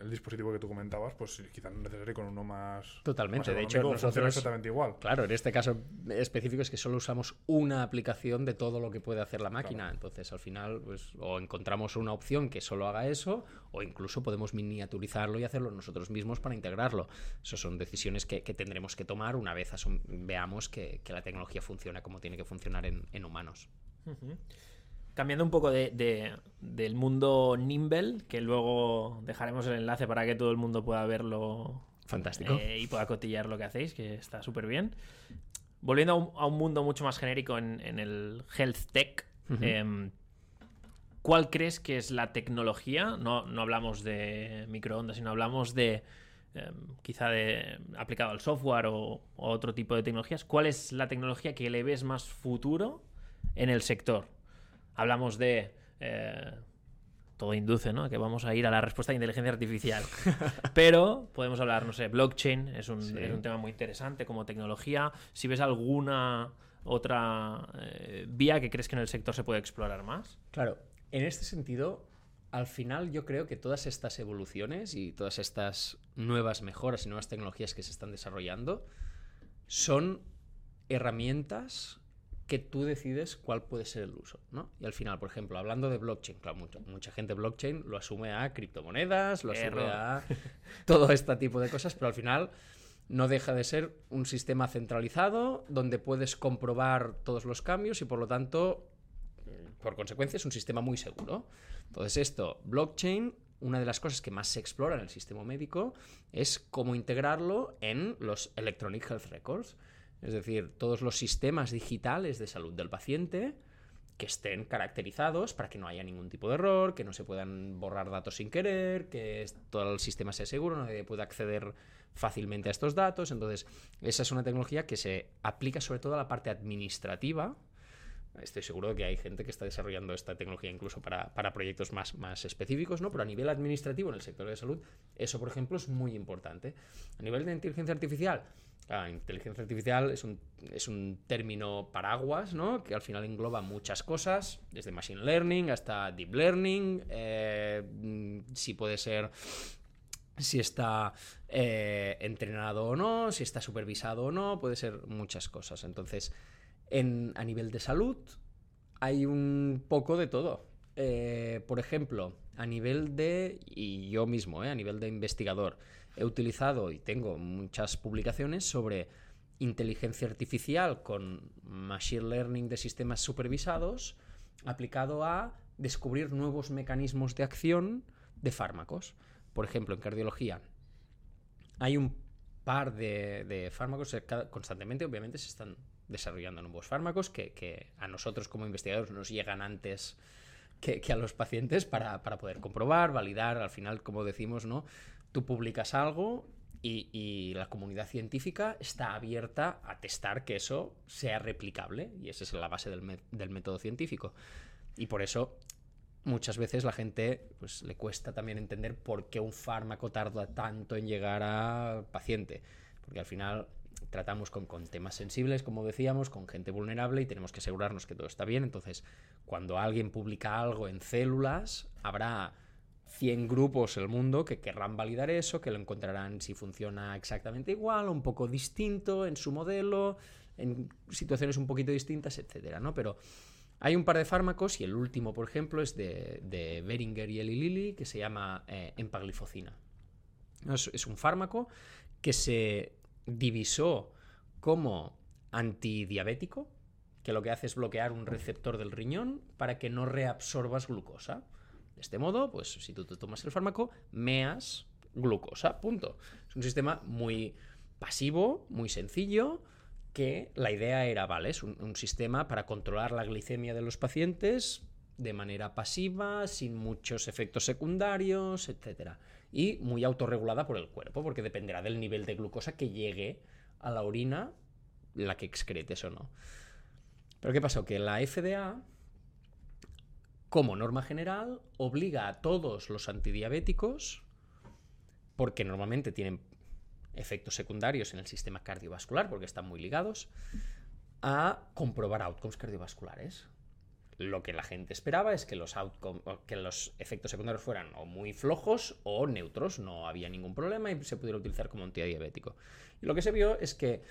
el, dispositivo que tú comentabas, pues quizás no es necesario con uno más. Totalmente, de hecho, nosotros. exactamente igual. Claro, en este caso específico es que solo usamos una aplicación de todo lo que puede hacer la máquina. Entonces, al final, pues, o encontramos una opción que solo haga eso, o incluso podemos miniaturizarlo y hacerlo nosotros mismos para integrarlo. Esas son decisiones que, tendremos que tomar una vez veamos que, la tecnología funciona como tiene que funcionar en, humanos. Cambiando un poco de, del mundo Nimble, que luego dejaremos el enlace para que todo el mundo pueda verlo. Fantástico. Eh, y pueda cotillar lo que hacéis, que está súper bien. Volviendo a un, mundo mucho más genérico en, el health tech, em, ¿cuál crees que es la tecnología? No, no hablamos de microondas, sino hablamos de em, quizá de aplicado al software o, o otro tipo de tecnologías. ¿Cuál es la tecnología que le ves más futuro en el sector? Hablamos de... Eh, todo induce, ¿no? Que vamos a ir a la respuesta de inteligencia artificial. Pero podemos hablar, no sé, blockchain es un, tema muy interesante como tecnología. Si ves alguna otra eh, vía que crees que en el sector se puede explorar más. Claro, en este sentido, al final yo creo que todas estas evoluciones y todas estas nuevas mejoras y nuevas tecnologías que se están desarrollando son herramientas que tú decides cuál puede ser el uso, ¿no? Y al final, por ejemplo, hablando de blockchain, claro, mucho, mucha gente blockchain lo asume a criptomonedas, lo asume a todo este tipo de cosas, pero al final no deja de ser un sistema centralizado donde puedes comprobar todos los cambios y por lo tanto, por consecuencia, es un sistema muy seguro. Entonces esto, blockchain, una de las cosas que más se explora en el sistema médico es cómo integrarlo en los Electronic Health Records. Es decir, todos los sistemas digitales de salud del paciente que estén caracterizados para que no haya ningún tipo de error, que no se puedan borrar datos sin querer, que todo el sistema sea seguro, nadie pueda acceder fácilmente a estos datos. Entonces, esa es una tecnología que se aplica sobre todo a la parte administrativa. Estoy seguro de que hay gente que está desarrollando esta tecnología incluso para, proyectos más, más específicos, ¿no? Pero a nivel administrativo en el sector de salud, eso, por ejemplo, es muy importante. A nivel de inteligencia artificial, la inteligencia artificial es un, es un término paraguas, ¿no? Que al final engloba muchas cosas, desde machine learning hasta deep learning, eh, si puede ser si está eh, entrenado o no, si está supervisado o no, puede ser muchas cosas. Entonces, en, a nivel de salud hay un poco de todo. Eh, por ejemplo, a nivel de, y yo mismo, a nivel de investigador, he utilizado y tengo muchas publicaciones sobre inteligencia artificial con machine learning de sistemas supervisados aplicado a descubrir nuevos mecanismos de acción de fármacos. Por ejemplo, en cardiología hay un par de, fármacos constantemente, obviamente se están desarrollando nuevos fármacos que, que, a nosotros como investigadores nos llegan antes que, a los pacientes para, poder comprobar, validar. Al final, como decimos, ¿no? Tú publicas algo y, la comunidad científica está abierta a testar que eso sea replicable. Y esa es la base del, método científico. Y por eso muchas veces la gente pues, le cuesta también entender por qué un fármaco tarda tanto en llegar al paciente. Porque al final tratamos con, temas sensibles, como decíamos, con gente vulnerable y tenemos que asegurarnos que todo está bien. Entonces, cuando alguien publica algo en células, habrá 100 grupos el mundo que querrán validar eso, que lo encontrarán si funciona exactamente igual un poco distinto en su modelo, en situaciones un poquito distintas, etcétera, ¿no? Pero hay un par de fármacos y el último, por ejemplo, es de, de Beringer y Eli Lilly, que se llama eh, empaglifocina. es, un fármaco que se divisó como antidiabético, que lo que hace es bloquear un receptor del riñón para que no reabsorbas glucosa. De este modo, pues si tú te tomas el fármaco, meas glucosa, punto. Es un sistema muy pasivo, muy sencillo, que la idea era, vale, es un, sistema para controlar la glicemia de los pacientes de manera pasiva, sin muchos efectos secundarios, etc. Y muy autorregulada por el cuerpo, porque dependerá del nivel de glucosa que llegue a la orina, la que excretes o no. Pero ¿qué pasó? Que la FDA, como norma general, obliga a todos los antidiabéticos, porque normalmente tienen efectos secundarios en el sistema cardiovascular, porque están muy ligados, a comprobar outcomes cardiovasculares. Lo que la gente esperaba es que los, que los efectos secundarios fueran o muy flojos o neutros, no había ningún problema y se pudiera utilizar como antidiabético. Y lo que se vio es que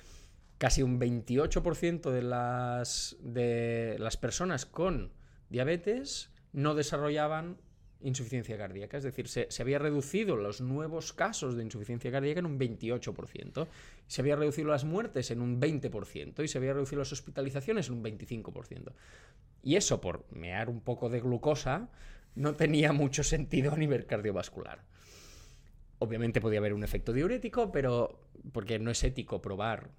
casi un 28% de las, de las personas con diabetes no desarrollaban insuficiencia cardíaca. Es decir, se, había reducido los nuevos casos de insuficiencia cardíaca en un 28%, se había reducido las muertes en un 20% y se había reducido las hospitalizaciones en un 25%. Y eso, por mear un poco de glucosa, no tenía mucho sentido a nivel cardiovascular. Obviamente podía haber un efecto diurético, pero porque no es ético probar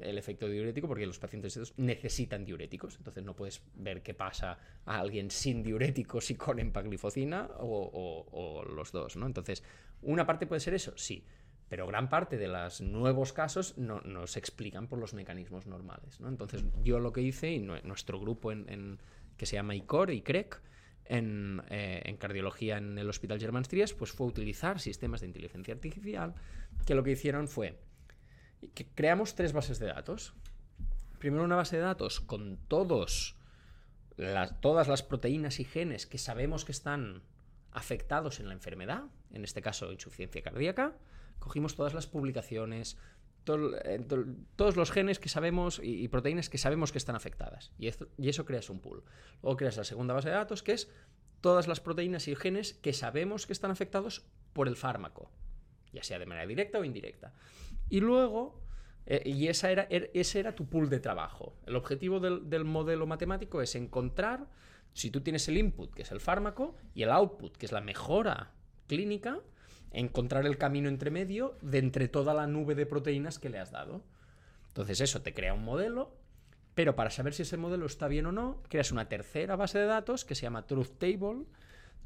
el efecto diurético porque los pacientes necesitan diuréticos. Entonces no puedes ver qué pasa a alguien sin diuréticos y con empaglifocina o, los dos, ¿no? Entonces, una parte puede ser eso, sí. Pero gran parte de los nuevos casos no, se explican por los mecanismos normales. ¿no? Entonces, yo lo que hice, y nuestro grupo en, que se llama ICOR, ICREC, en, eh, en, cardiología en el Hospital Germán pues fue utilizar sistemas de inteligencia artificial que lo que hicieron fue creamos tres bases de datos. Primero una base de datos con todos las, todas las proteínas y genes que sabemos que están afectados en la enfermedad, en este caso insuficiencia cardíaca. Cogimos todas las publicaciones, eh, todos los genes que sabemos y, proteínas que sabemos que están afectadas. Y, y eso creas un pool. Luego creas la segunda base de datos, que es todas las proteínas y genes que sabemos que están afectados por el fármaco, ya sea de manera directa o indirecta. Y luego, eh, y esa era, er, ese era tu pool de trabajo. El objetivo del, modelo matemático es encontrar, si tú tienes el input, que es el fármaco, y el output, que es la mejora clínica, encontrar el camino entre medio de entre toda la nube de proteínas que le has dado. Entonces eso te crea un modelo, pero para saber si ese modelo está bien o no, creas una tercera base de datos que se llama Truth Table,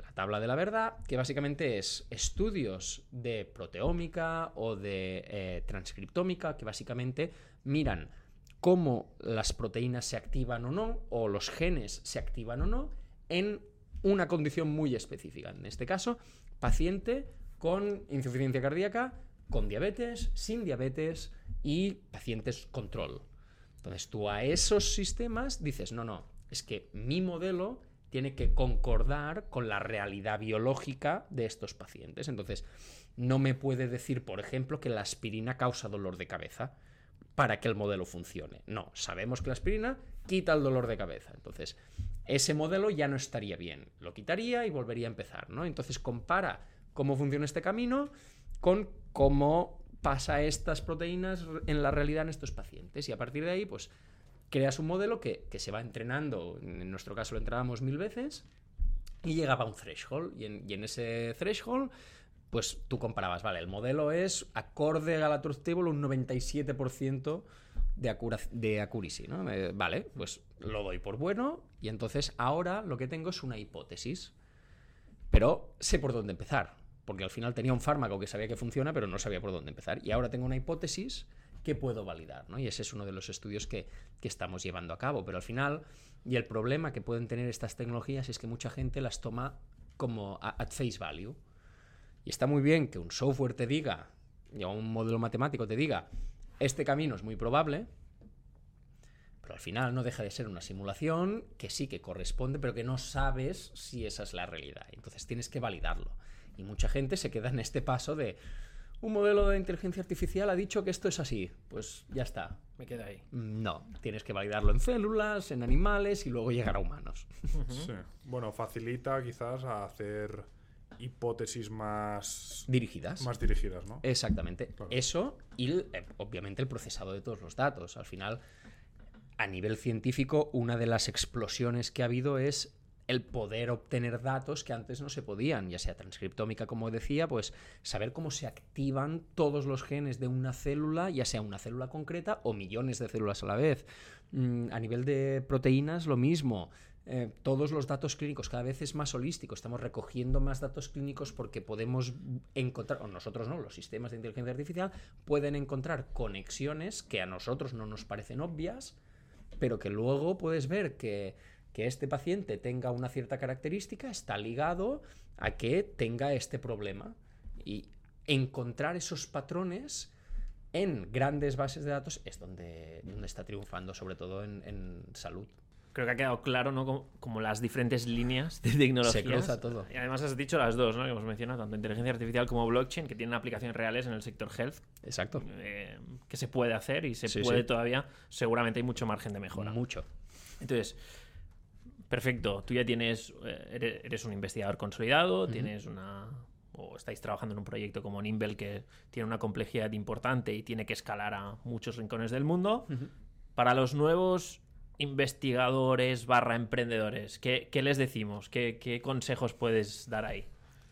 la tabla de la verdad, que básicamente es estudios de proteómica o de eh, transcriptómica, que básicamente miran cómo las proteínas se activan o no, o los genes se activan o no, en una condición muy específica. En este caso, paciente con insuficiencia cardíaca, con diabetes, sin diabetes y pacientes control. Entonces tú a esos sistemas dices, no, no, es que mi modelo tiene que concordar con la realidad biológica de estos pacientes. Entonces, no me puede decir, por ejemplo, que la aspirina causa dolor de cabeza para que el modelo funcione. No, sabemos que la aspirina quita el dolor de cabeza. Entonces, ese modelo ya no estaría bien. Lo quitaría y volvería a empezar, ¿no? Entonces, compara cómo funciona este camino con cómo pasa estas proteínas en la realidad en estos pacientes. Y a partir de ahí, pues creas un modelo que, se va entrenando, en nuestro caso lo entrenábamos mil veces, y llegaba a un threshold. Y en, ese threshold, pues tú comparabas, vale, el modelo es acorde a la Truth Table un 97% de, de accuracy, ¿no? Eh, vale, pues lo doy por bueno y entonces ahora lo que tengo es una hipótesis. Pero sé por dónde empezar, porque al final tenía un fármaco que sabía que funciona, pero no sabía por dónde empezar. Y ahora tengo una hipótesis que puedo validar, ¿no? Y ese es uno de los estudios que, que estamos llevando a cabo. Pero al final, y el problema que pueden tener estas tecnologías es que mucha gente las toma como at face value. Y está muy bien que un software te diga, o un modelo matemático te diga, este camino es muy probable, pero al final no deja de ser una simulación que sí que corresponde, pero que no sabes si esa es la realidad. Entonces tienes que validarlo. Y mucha gente se queda en este paso de un modelo de inteligencia artificial ha dicho que esto es así. Pues ya está. Me queda ahí. No, tienes que validarlo en células, en animales y luego llegar a humanos. Sí. Bueno, facilita quizás a hacer hipótesis más dirigidas. Más dirigidas, ¿no? Exactamente. Eso y eh, obviamente el procesado de todos los datos. Al final, a nivel científico, una de las explosiones que ha habido es el poder obtener datos que antes no se podían, ya sea transcriptómica, como decía, pues saber cómo se activan todos los genes de una célula, ya sea una célula concreta o millones de células a la vez. Mm, a nivel de proteínas, lo mismo. Eh, todos los datos clínicos cada vez es más holístico, estamos recogiendo más datos clínicos porque podemos encontrar, o nosotros no, los sistemas de inteligencia artificial pueden encontrar conexiones que a nosotros no nos parecen obvias, pero que luego puedes ver que, que este paciente tenga una cierta característica está ligado a que tenga este problema. Y encontrar esos patrones en grandes bases de datos es donde, donde está triunfando, sobre todo en, en salud creo que ha quedado claro, ¿no? Como, las diferentes líneas de tecnología. Se cruza todo. Y además has dicho las dos, ¿no? Que hemos mencionado, tanto inteligencia artificial como blockchain, que tienen aplicaciones reales en el sector health. Exacto. Eh, que se puede hacer y se puede todavía. Seguramente hay mucho margen de mejora. Mucho. Entonces, perfecto. Tú ya tienes. Eh, eres, un investigador consolidado, tienes una. O estáis trabajando en un proyecto como Nimble que tiene una complejidad importante y tiene que escalar a muchos rincones del mundo. Para los nuevos investigadores barra emprendedores? ¿Qué, les decimos? ¿Qué, consejos puedes dar ahí?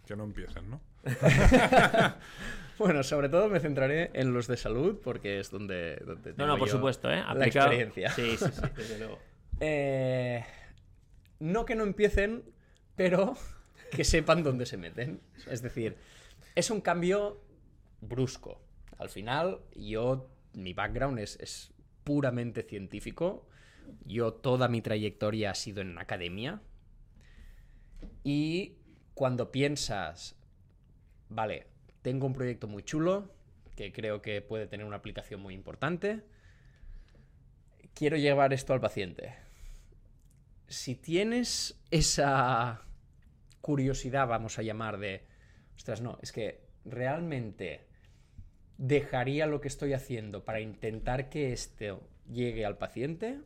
Que no empiecen, ¿no? bueno, sobre todo me centraré en los de salud porque es donde... no, no, por supuesto, ¿eh? La experiencia. Sí, sí, sí, desde luego. Eh, no que no empiecen, pero que sepan dónde se meten. Es decir, es un cambio brusco. Al final, yo, mi background es, es puramente científico. Yo toda mi trayectoria ha sido en academia. Y cuando piensas, vale, tengo un proyecto muy chulo, que creo que puede tener una aplicación muy importante, quiero llevar esto al paciente. Si tienes esa curiosidad, vamos a llamar, de, ostras, no, es que realmente dejaría lo que estoy haciendo para intentar que esto llegue al paciente,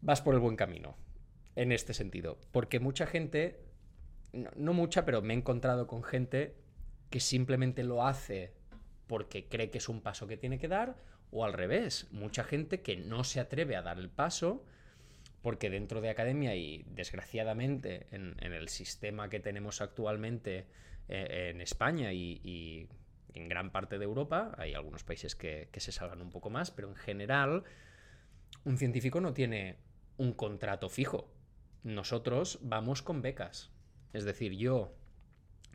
vas por el buen camino en este sentido. Porque mucha gente, no, mucha, pero me he encontrado con gente que simplemente lo hace porque cree que es un paso que tiene que dar, o al revés, mucha gente que no se atreve a dar el paso porque dentro de academia y desgraciadamente en, el sistema que tenemos actualmente eh, en España y, en gran parte de Europa, hay algunos países que se salgan un poco más, pero en general un científico no tiene un contrato fijo. Nosotros vamos con becas. Es decir, yo,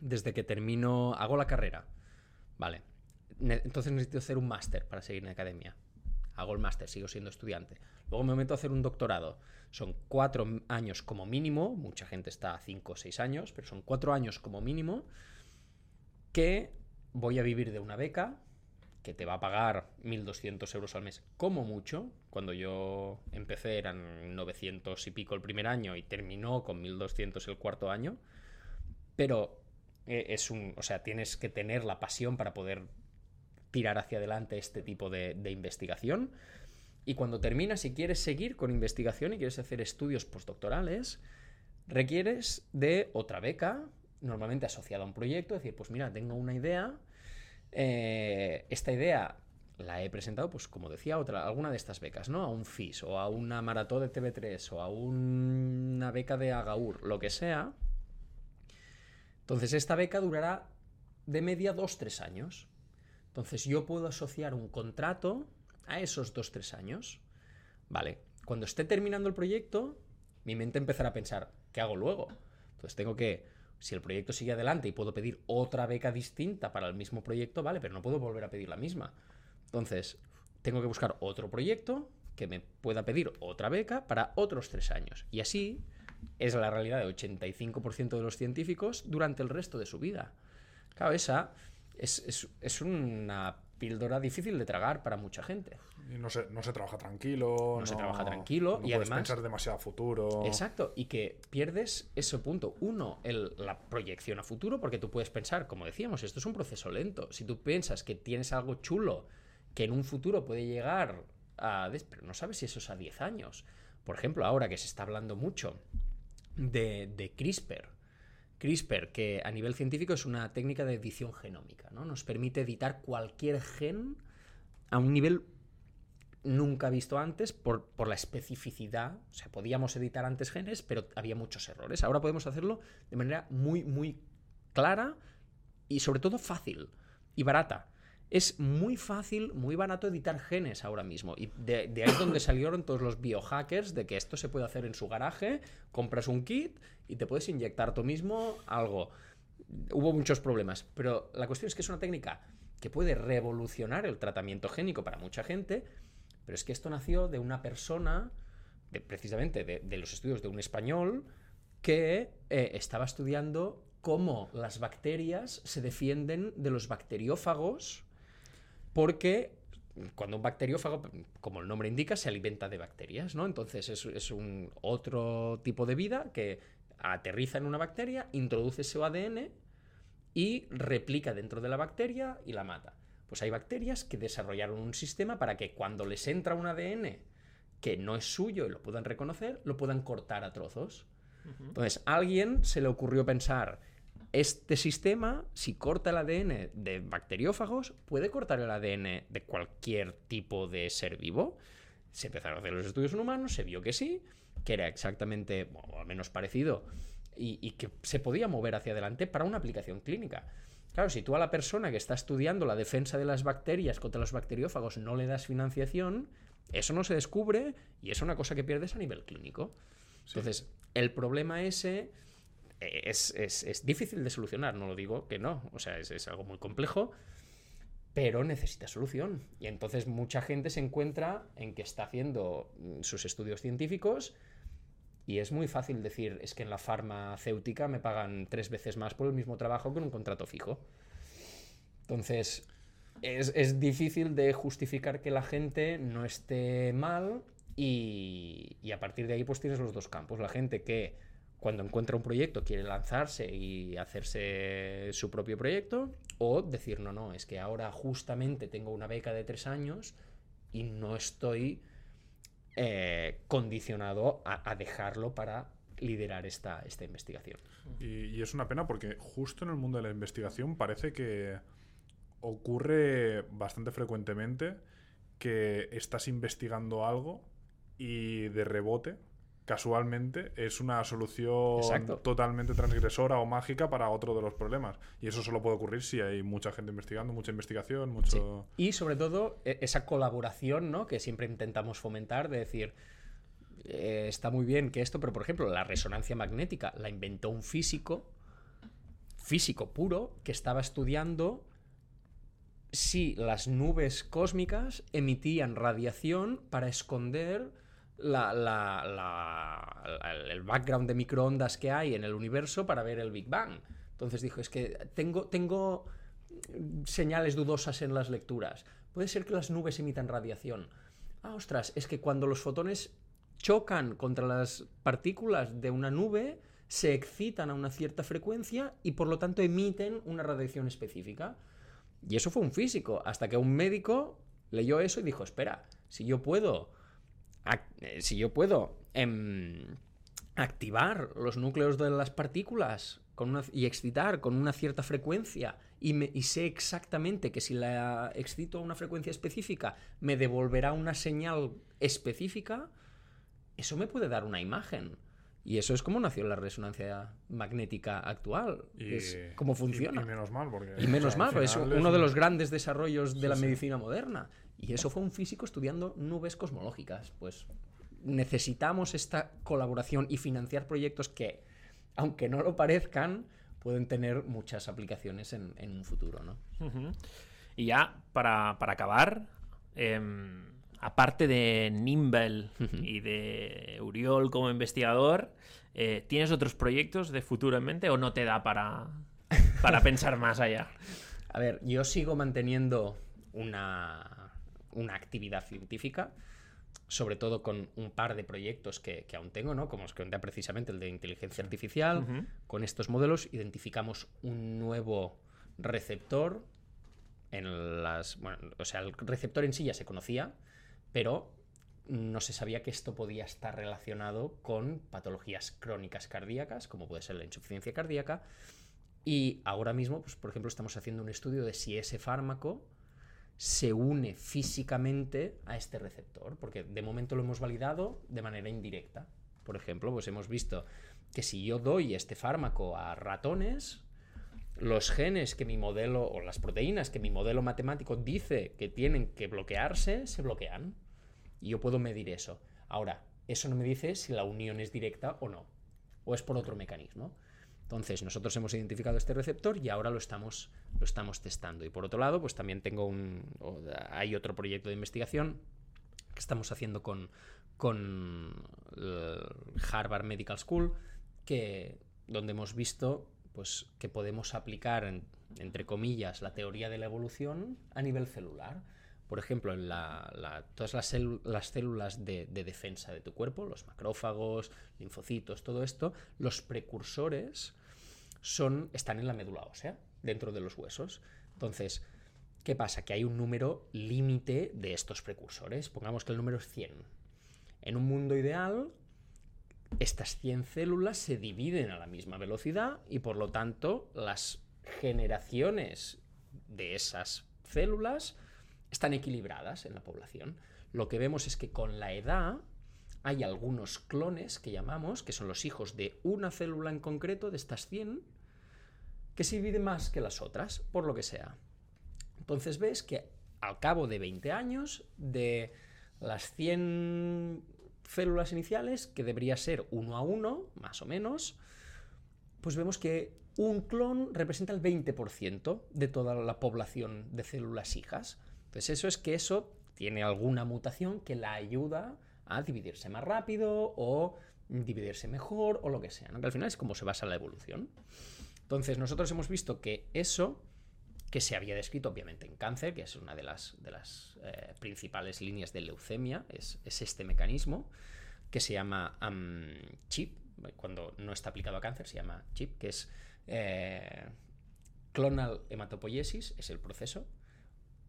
desde que termino, hago la carrera. Vale. entonces necesito hacer un máster para seguir en academia. Hago el máster, sigo siendo estudiante. Luego me meto a hacer un doctorado. Son cuatro años como mínimo. Mucha gente está a cinco o seis años, pero son cuatro años como mínimo que voy a vivir de una beca que te va a pagar 1.200 euros al mes como mucho. Cuando yo empecé eran 900 y pico el primer año y terminó con 1.200 el cuarto año. Pero eh, es un, o sea, tienes que tener la pasión para poder tirar hacia adelante este tipo de, investigación. Y cuando terminas y quieres seguir con investigación y quieres hacer estudios postdoctorales, requieres de otra beca, normalmente asociada a un proyecto, decir, pues mira, tengo una idea, eh, esta idea la he presentado, pues como decía, otra, alguna de estas becas, ¿no? A un FIS o a una maratón de TV3 o a una beca de Agaur, lo que sea. Entonces esta beca durará de media 2-3 años. Entonces yo puedo asociar un contrato a esos dos, tres años. Vale, cuando esté terminando el proyecto, mi mente empezará a pensar, ¿qué hago luego? Entonces tengo que, si el proyecto sigue adelante y puedo pedir otra beca distinta para el mismo proyecto, vale, pero no puedo volver a pedir la misma. Entonces, tengo que buscar otro proyecto que me pueda pedir otra beca para otros tres años. Y así es la realidad del 85% de los científicos durante el resto de su vida. Claro, esa es, una píldora difícil de tragar para mucha gente. Y no se, no se trabaja tranquilo. No, se trabaja tranquilo. No y puedes además. pensar demasiado a futuro. Exacto. Y que pierdes ese punto. Uno, el, la proyección a futuro, porque tú puedes pensar, como decíamos, esto es un proceso lento. Si tú piensas que tienes algo chulo que en un futuro puede llegar a. Pero no sabes si eso es a 10 años. Por ejemplo, ahora que se está hablando mucho de, de CRISPR. CRISPR, que a nivel científico es una técnica de edición genómica, ¿no? Nos permite editar cualquier gen a un nivel nunca visto antes por, por, la especificidad. O sea, podíamos editar antes genes, pero había muchos errores. Ahora podemos hacerlo de manera muy, muy clara y sobre todo fácil y barata. Es muy fácil, muy barato editar genes ahora mismo. Y de, ahí es donde salieron todos los biohackers de que esto se puede hacer en su garaje, compras un kit y te puedes inyectar tú mismo algo. Hubo muchos problemas, pero la cuestión es que es una técnica que puede revolucionar el tratamiento génico para mucha gente, pero es que esto nació de una persona, precisamente de, de, los estudios de un español, que eh, estaba estudiando cómo las bacterias se defienden de los bacteriófagos porque cuando un bacteriófago, como el nombre indica, se alimenta de bacterias, ¿no? Entonces es, es, un otro tipo de vida que aterriza en una bacteria, introduce su ADN y replica dentro de la bacteria y la mata. Pues hay bacterias que desarrollaron un sistema para que cuando les entra un ADN que no es suyo y lo puedan reconocer, lo puedan cortar a trozos. Entonces, a alguien se le ocurrió pensar, este sistema, si corta el ADN de bacteriófagos, puede cortar el ADN de cualquier tipo de ser vivo. Se empezaron a hacer los estudios en humanos, se vio que sí, que era exactamente, bueno, al menos parecido, y, y, que se podía mover hacia adelante para una aplicación clínica. Claro, si tú a la persona que está estudiando la defensa de las bacterias contra los bacteriófagos no le das financiación, eso no se descubre y es una cosa que pierdes a nivel clínico. Sí. Entonces, el problema ese es, es, es, difícil de solucionar, no lo digo que no, o sea, es, es, algo muy complejo, pero necesita solución. Y entonces mucha gente se encuentra en que está haciendo sus estudios científicos y es muy fácil decir, es que en la farmacéutica me pagan tres veces más por el mismo trabajo que en un contrato fijo. Entonces, es, es difícil de justificar que la gente no esté mal y, y a partir de ahí pues tienes los dos campos. La gente que cuando encuentra un proyecto quiere lanzarse y hacerse su propio proyecto o decir no, no, es que ahora justamente tengo una beca de tres años y no estoy eh, condicionado a, dejarlo para liderar esta, esta investigación. Y, es una pena porque justo en el mundo de la investigación parece que ocurre bastante frecuentemente que estás investigando algo y de rebote casualmente es una solución Exacto. totalmente transgresora o mágica para otro de los problemas. Y eso solo puede ocurrir si hay mucha gente investigando, mucha investigación, mucho... Sí. Y sobre todo esa colaboración ¿no? que siempre intentamos fomentar, de decir, eh, está muy bien que esto, pero por ejemplo, la resonancia magnética la inventó un físico, físico puro, que estaba estudiando si las nubes cósmicas emitían radiación para esconder el background de microondas que hay en el universo para ver el Big Bang. Entonces dijo, es que tengo, tengo señales dudosas en las lecturas. Puede ser que las nubes emitan radiación. Ah, ostras, es que cuando los fotones chocan contra las partículas de una nube, se excitan a una cierta frecuencia y por lo tanto emiten una radiación específica. Y eso fue un físico, hasta que un médico leyó eso y dijo, espera, si yo puedo si yo puedo eh, activar los núcleos de las partículas con una, y excitar con una cierta frecuencia y, me, y, sé exactamente que si la excito a una frecuencia específica me devolverá una señal específica, eso me puede dar una imagen. Y eso es como nació la resonancia magnética actual. Y, es cómo funciona. Y, y, menos mal, porque. Y menos mal, es uno es un... de los grandes desarrollos de sí, la medicina sí. moderna. Y eso fue un físico estudiando nubes cosmológicas. Pues necesitamos esta colaboración y financiar proyectos que, aunque no lo parezcan, pueden tener muchas aplicaciones en, un futuro, ¿no? Y ya, para, acabar, em, aparte de Nimble y de Uriol como investigador, eh, ¿tienes otros proyectos de futuro en mente o no te da para, para pensar más allá? A ver, yo sigo manteniendo una, una actividad científica sobre todo con un par de proyectos que, aún tengo, ¿no? Como os precisamente el de inteligencia artificial. Con estos modelos identificamos un nuevo receptor en las. Bueno, o sea, el receptor en sí ya se conocía, pero no se sabía que esto podía estar relacionado con patologías crónicas cardíacas, como puede ser la insuficiencia cardíaca. Y ahora mismo, pues, por ejemplo, estamos haciendo un estudio de si ese fármaco se une físicamente a este receptor, porque de momento lo hemos validado de manera indirecta. Por ejemplo, pues hemos visto que si yo doy este fármaco a ratones, los genes que mi modelo, o las proteínas que mi modelo matemático dice que tienen que bloquearse, se bloquean. Y yo puedo medir eso. Ahora, eso no me dice si la unión es directa o no, o es por otro mecanismo. Entonces, nosotros hemos identificado este receptor y ahora lo estamos, lo estamos testando. Y por otro lado, pues también tengo un. hay otro proyecto de investigación que estamos haciendo con, con Harvard Medical School, que, donde hemos visto pues, que podemos aplicar, entre comillas, la teoría de la evolución a nivel celular. Por ejemplo, en la, todas las, las células de, defensa de tu cuerpo, los macrófagos, linfocitos, todo esto, los precursores son, están en la médula ósea, dentro de los huesos. Entonces, ¿qué pasa? Que hay un número límite de estos precursores. Pongamos que el número es 100. En un mundo ideal, estas 100 células se dividen a la misma velocidad y por lo tanto las generaciones de esas células están equilibradas en la población. Lo que vemos es que con la edad hay algunos clones que llamamos, que son los hijos de una célula en concreto, de estas 100, que se dividen más que las otras, por lo que sea. Entonces ves que al cabo de 20 años, de las 100 células iniciales, que debería ser uno a uno, más o menos, pues vemos que un clon representa el 20% de toda la población de células hijas. Entonces eso es que eso tiene alguna mutación que la ayuda a dividirse más rápido o dividirse mejor o lo que sea, que al final es como se basa la evolución. Entonces nosotros hemos visto que eso, que se había descrito obviamente en cáncer, que es una de las, de las eh, principales líneas de leucemia, es, este mecanismo que se llama CHIP, cuando no está aplicado a cáncer se llama CHIP, que es eh, clonal hematopoiesis, es el proceso,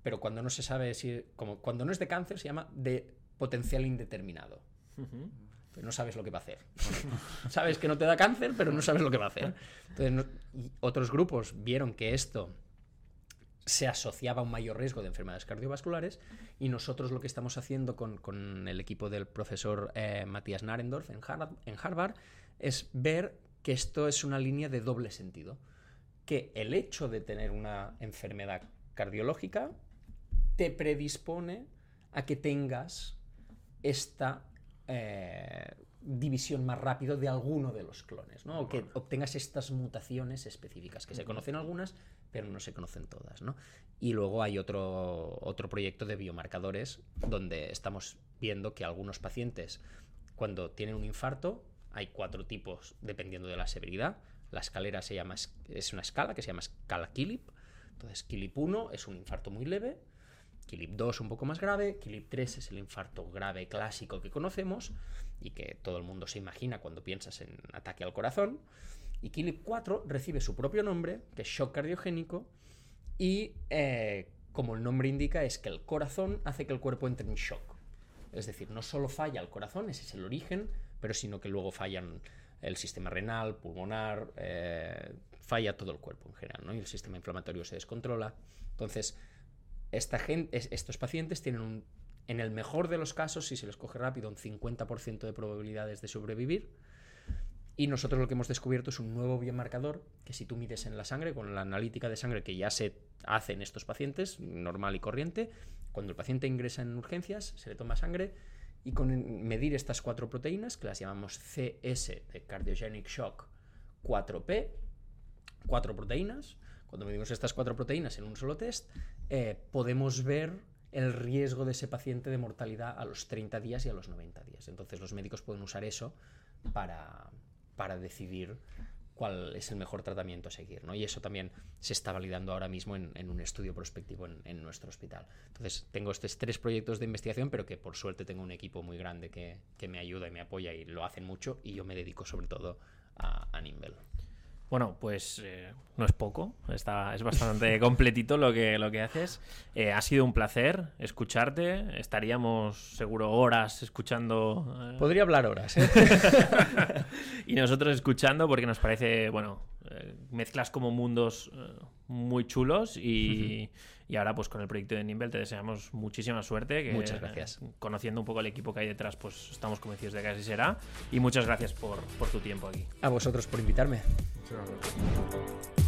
pero cuando no se sabe si, como cuando no es de cáncer se llama de potencial indeterminado. Pero no sabes lo que va a hacer. sabes que no te da cáncer, pero no sabes lo que va a hacer. Entonces, otros grupos vieron que esto se asociaba a un mayor riesgo de enfermedades cardiovasculares y nosotros lo que estamos haciendo con, el equipo del profesor eh, Matías Narendorf en en Harvard es ver que esto es una línea de doble sentido. Que el hecho de tener una enfermedad cardiológica te predispone a que tengas esta eh, división más rápido de alguno de los clones, ¿no? O que obtengas estas mutaciones específicas, que se conocen algunas, pero no se conocen todas, ¿no? Y luego hay otro, otro proyecto de biomarcadores donde estamos viendo que algunos pacientes, cuando tienen un infarto, hay cuatro tipos dependiendo de la severidad. La escalera se llama, es una escala que se llama escala Killip. Entonces, Killip 1 es un infarto muy leve, Kilip 2 un poco más grave, Kilip 3 es el infarto grave clásico que conocemos y que todo el mundo se imagina cuando piensas en ataque al corazón. Y Kilip 4 recibe su propio nombre, que es shock cardiogénico, y eh, como el nombre indica es que el corazón hace que el cuerpo entre en shock. Es decir, no solo falla el corazón, ese es el origen, pero sino que luego fallan el sistema renal, pulmonar, eh, falla todo el cuerpo en general. Y el sistema inflamatorio se descontrola. Entonces, estos pacientes tienen en el mejor de los casos, si se les coge rápido, un 50% de probabilidades de sobrevivir. Y nosotros lo que hemos descubierto es un nuevo biomarcador que si tú mides en la sangre, con la analítica de sangre que ya se hace en estos pacientes, normal y corriente, cuando el paciente ingresa en urgencias, se le toma sangre y con medir estas cuatro proteínas, que las llamamos CS de Cardiogenic Shock 4P, cuatro proteínas, cuando medimos estas cuatro proteínas en un solo test, eh, podemos ver el riesgo de ese paciente de mortalidad a los 30 días y a los 90 días. Entonces los médicos pueden usar eso para, para decidir cuál es el mejor tratamiento a seguir. ¿no? Y eso también se está validando ahora mismo en, un estudio prospectivo en, nuestro hospital. Entonces, tengo estos tres proyectos de investigación, pero que por suerte tengo un equipo muy grande que, me ayuda y me apoya y lo hacen mucho, y yo me dedico sobre todo a, a. Bueno, pues eh, no es poco, está, es bastante completito lo que, lo que haces. Eh, ha sido un placer escucharte, estaríamos seguro horas escuchando... Eh, Podría hablar horas, ¿eh? y nosotros escuchando porque nos parece, bueno, mezclas como mundos muy chulos y, y, ahora pues con el proyecto de Nimble te deseamos muchísima suerte. Que, muchas gracias. conociendo un poco el equipo que hay detrás, pues estamos convencidos de que así será. Y muchas gracias por, por tu tiempo aquí. A vosotros por invitarme. Muchas gracias.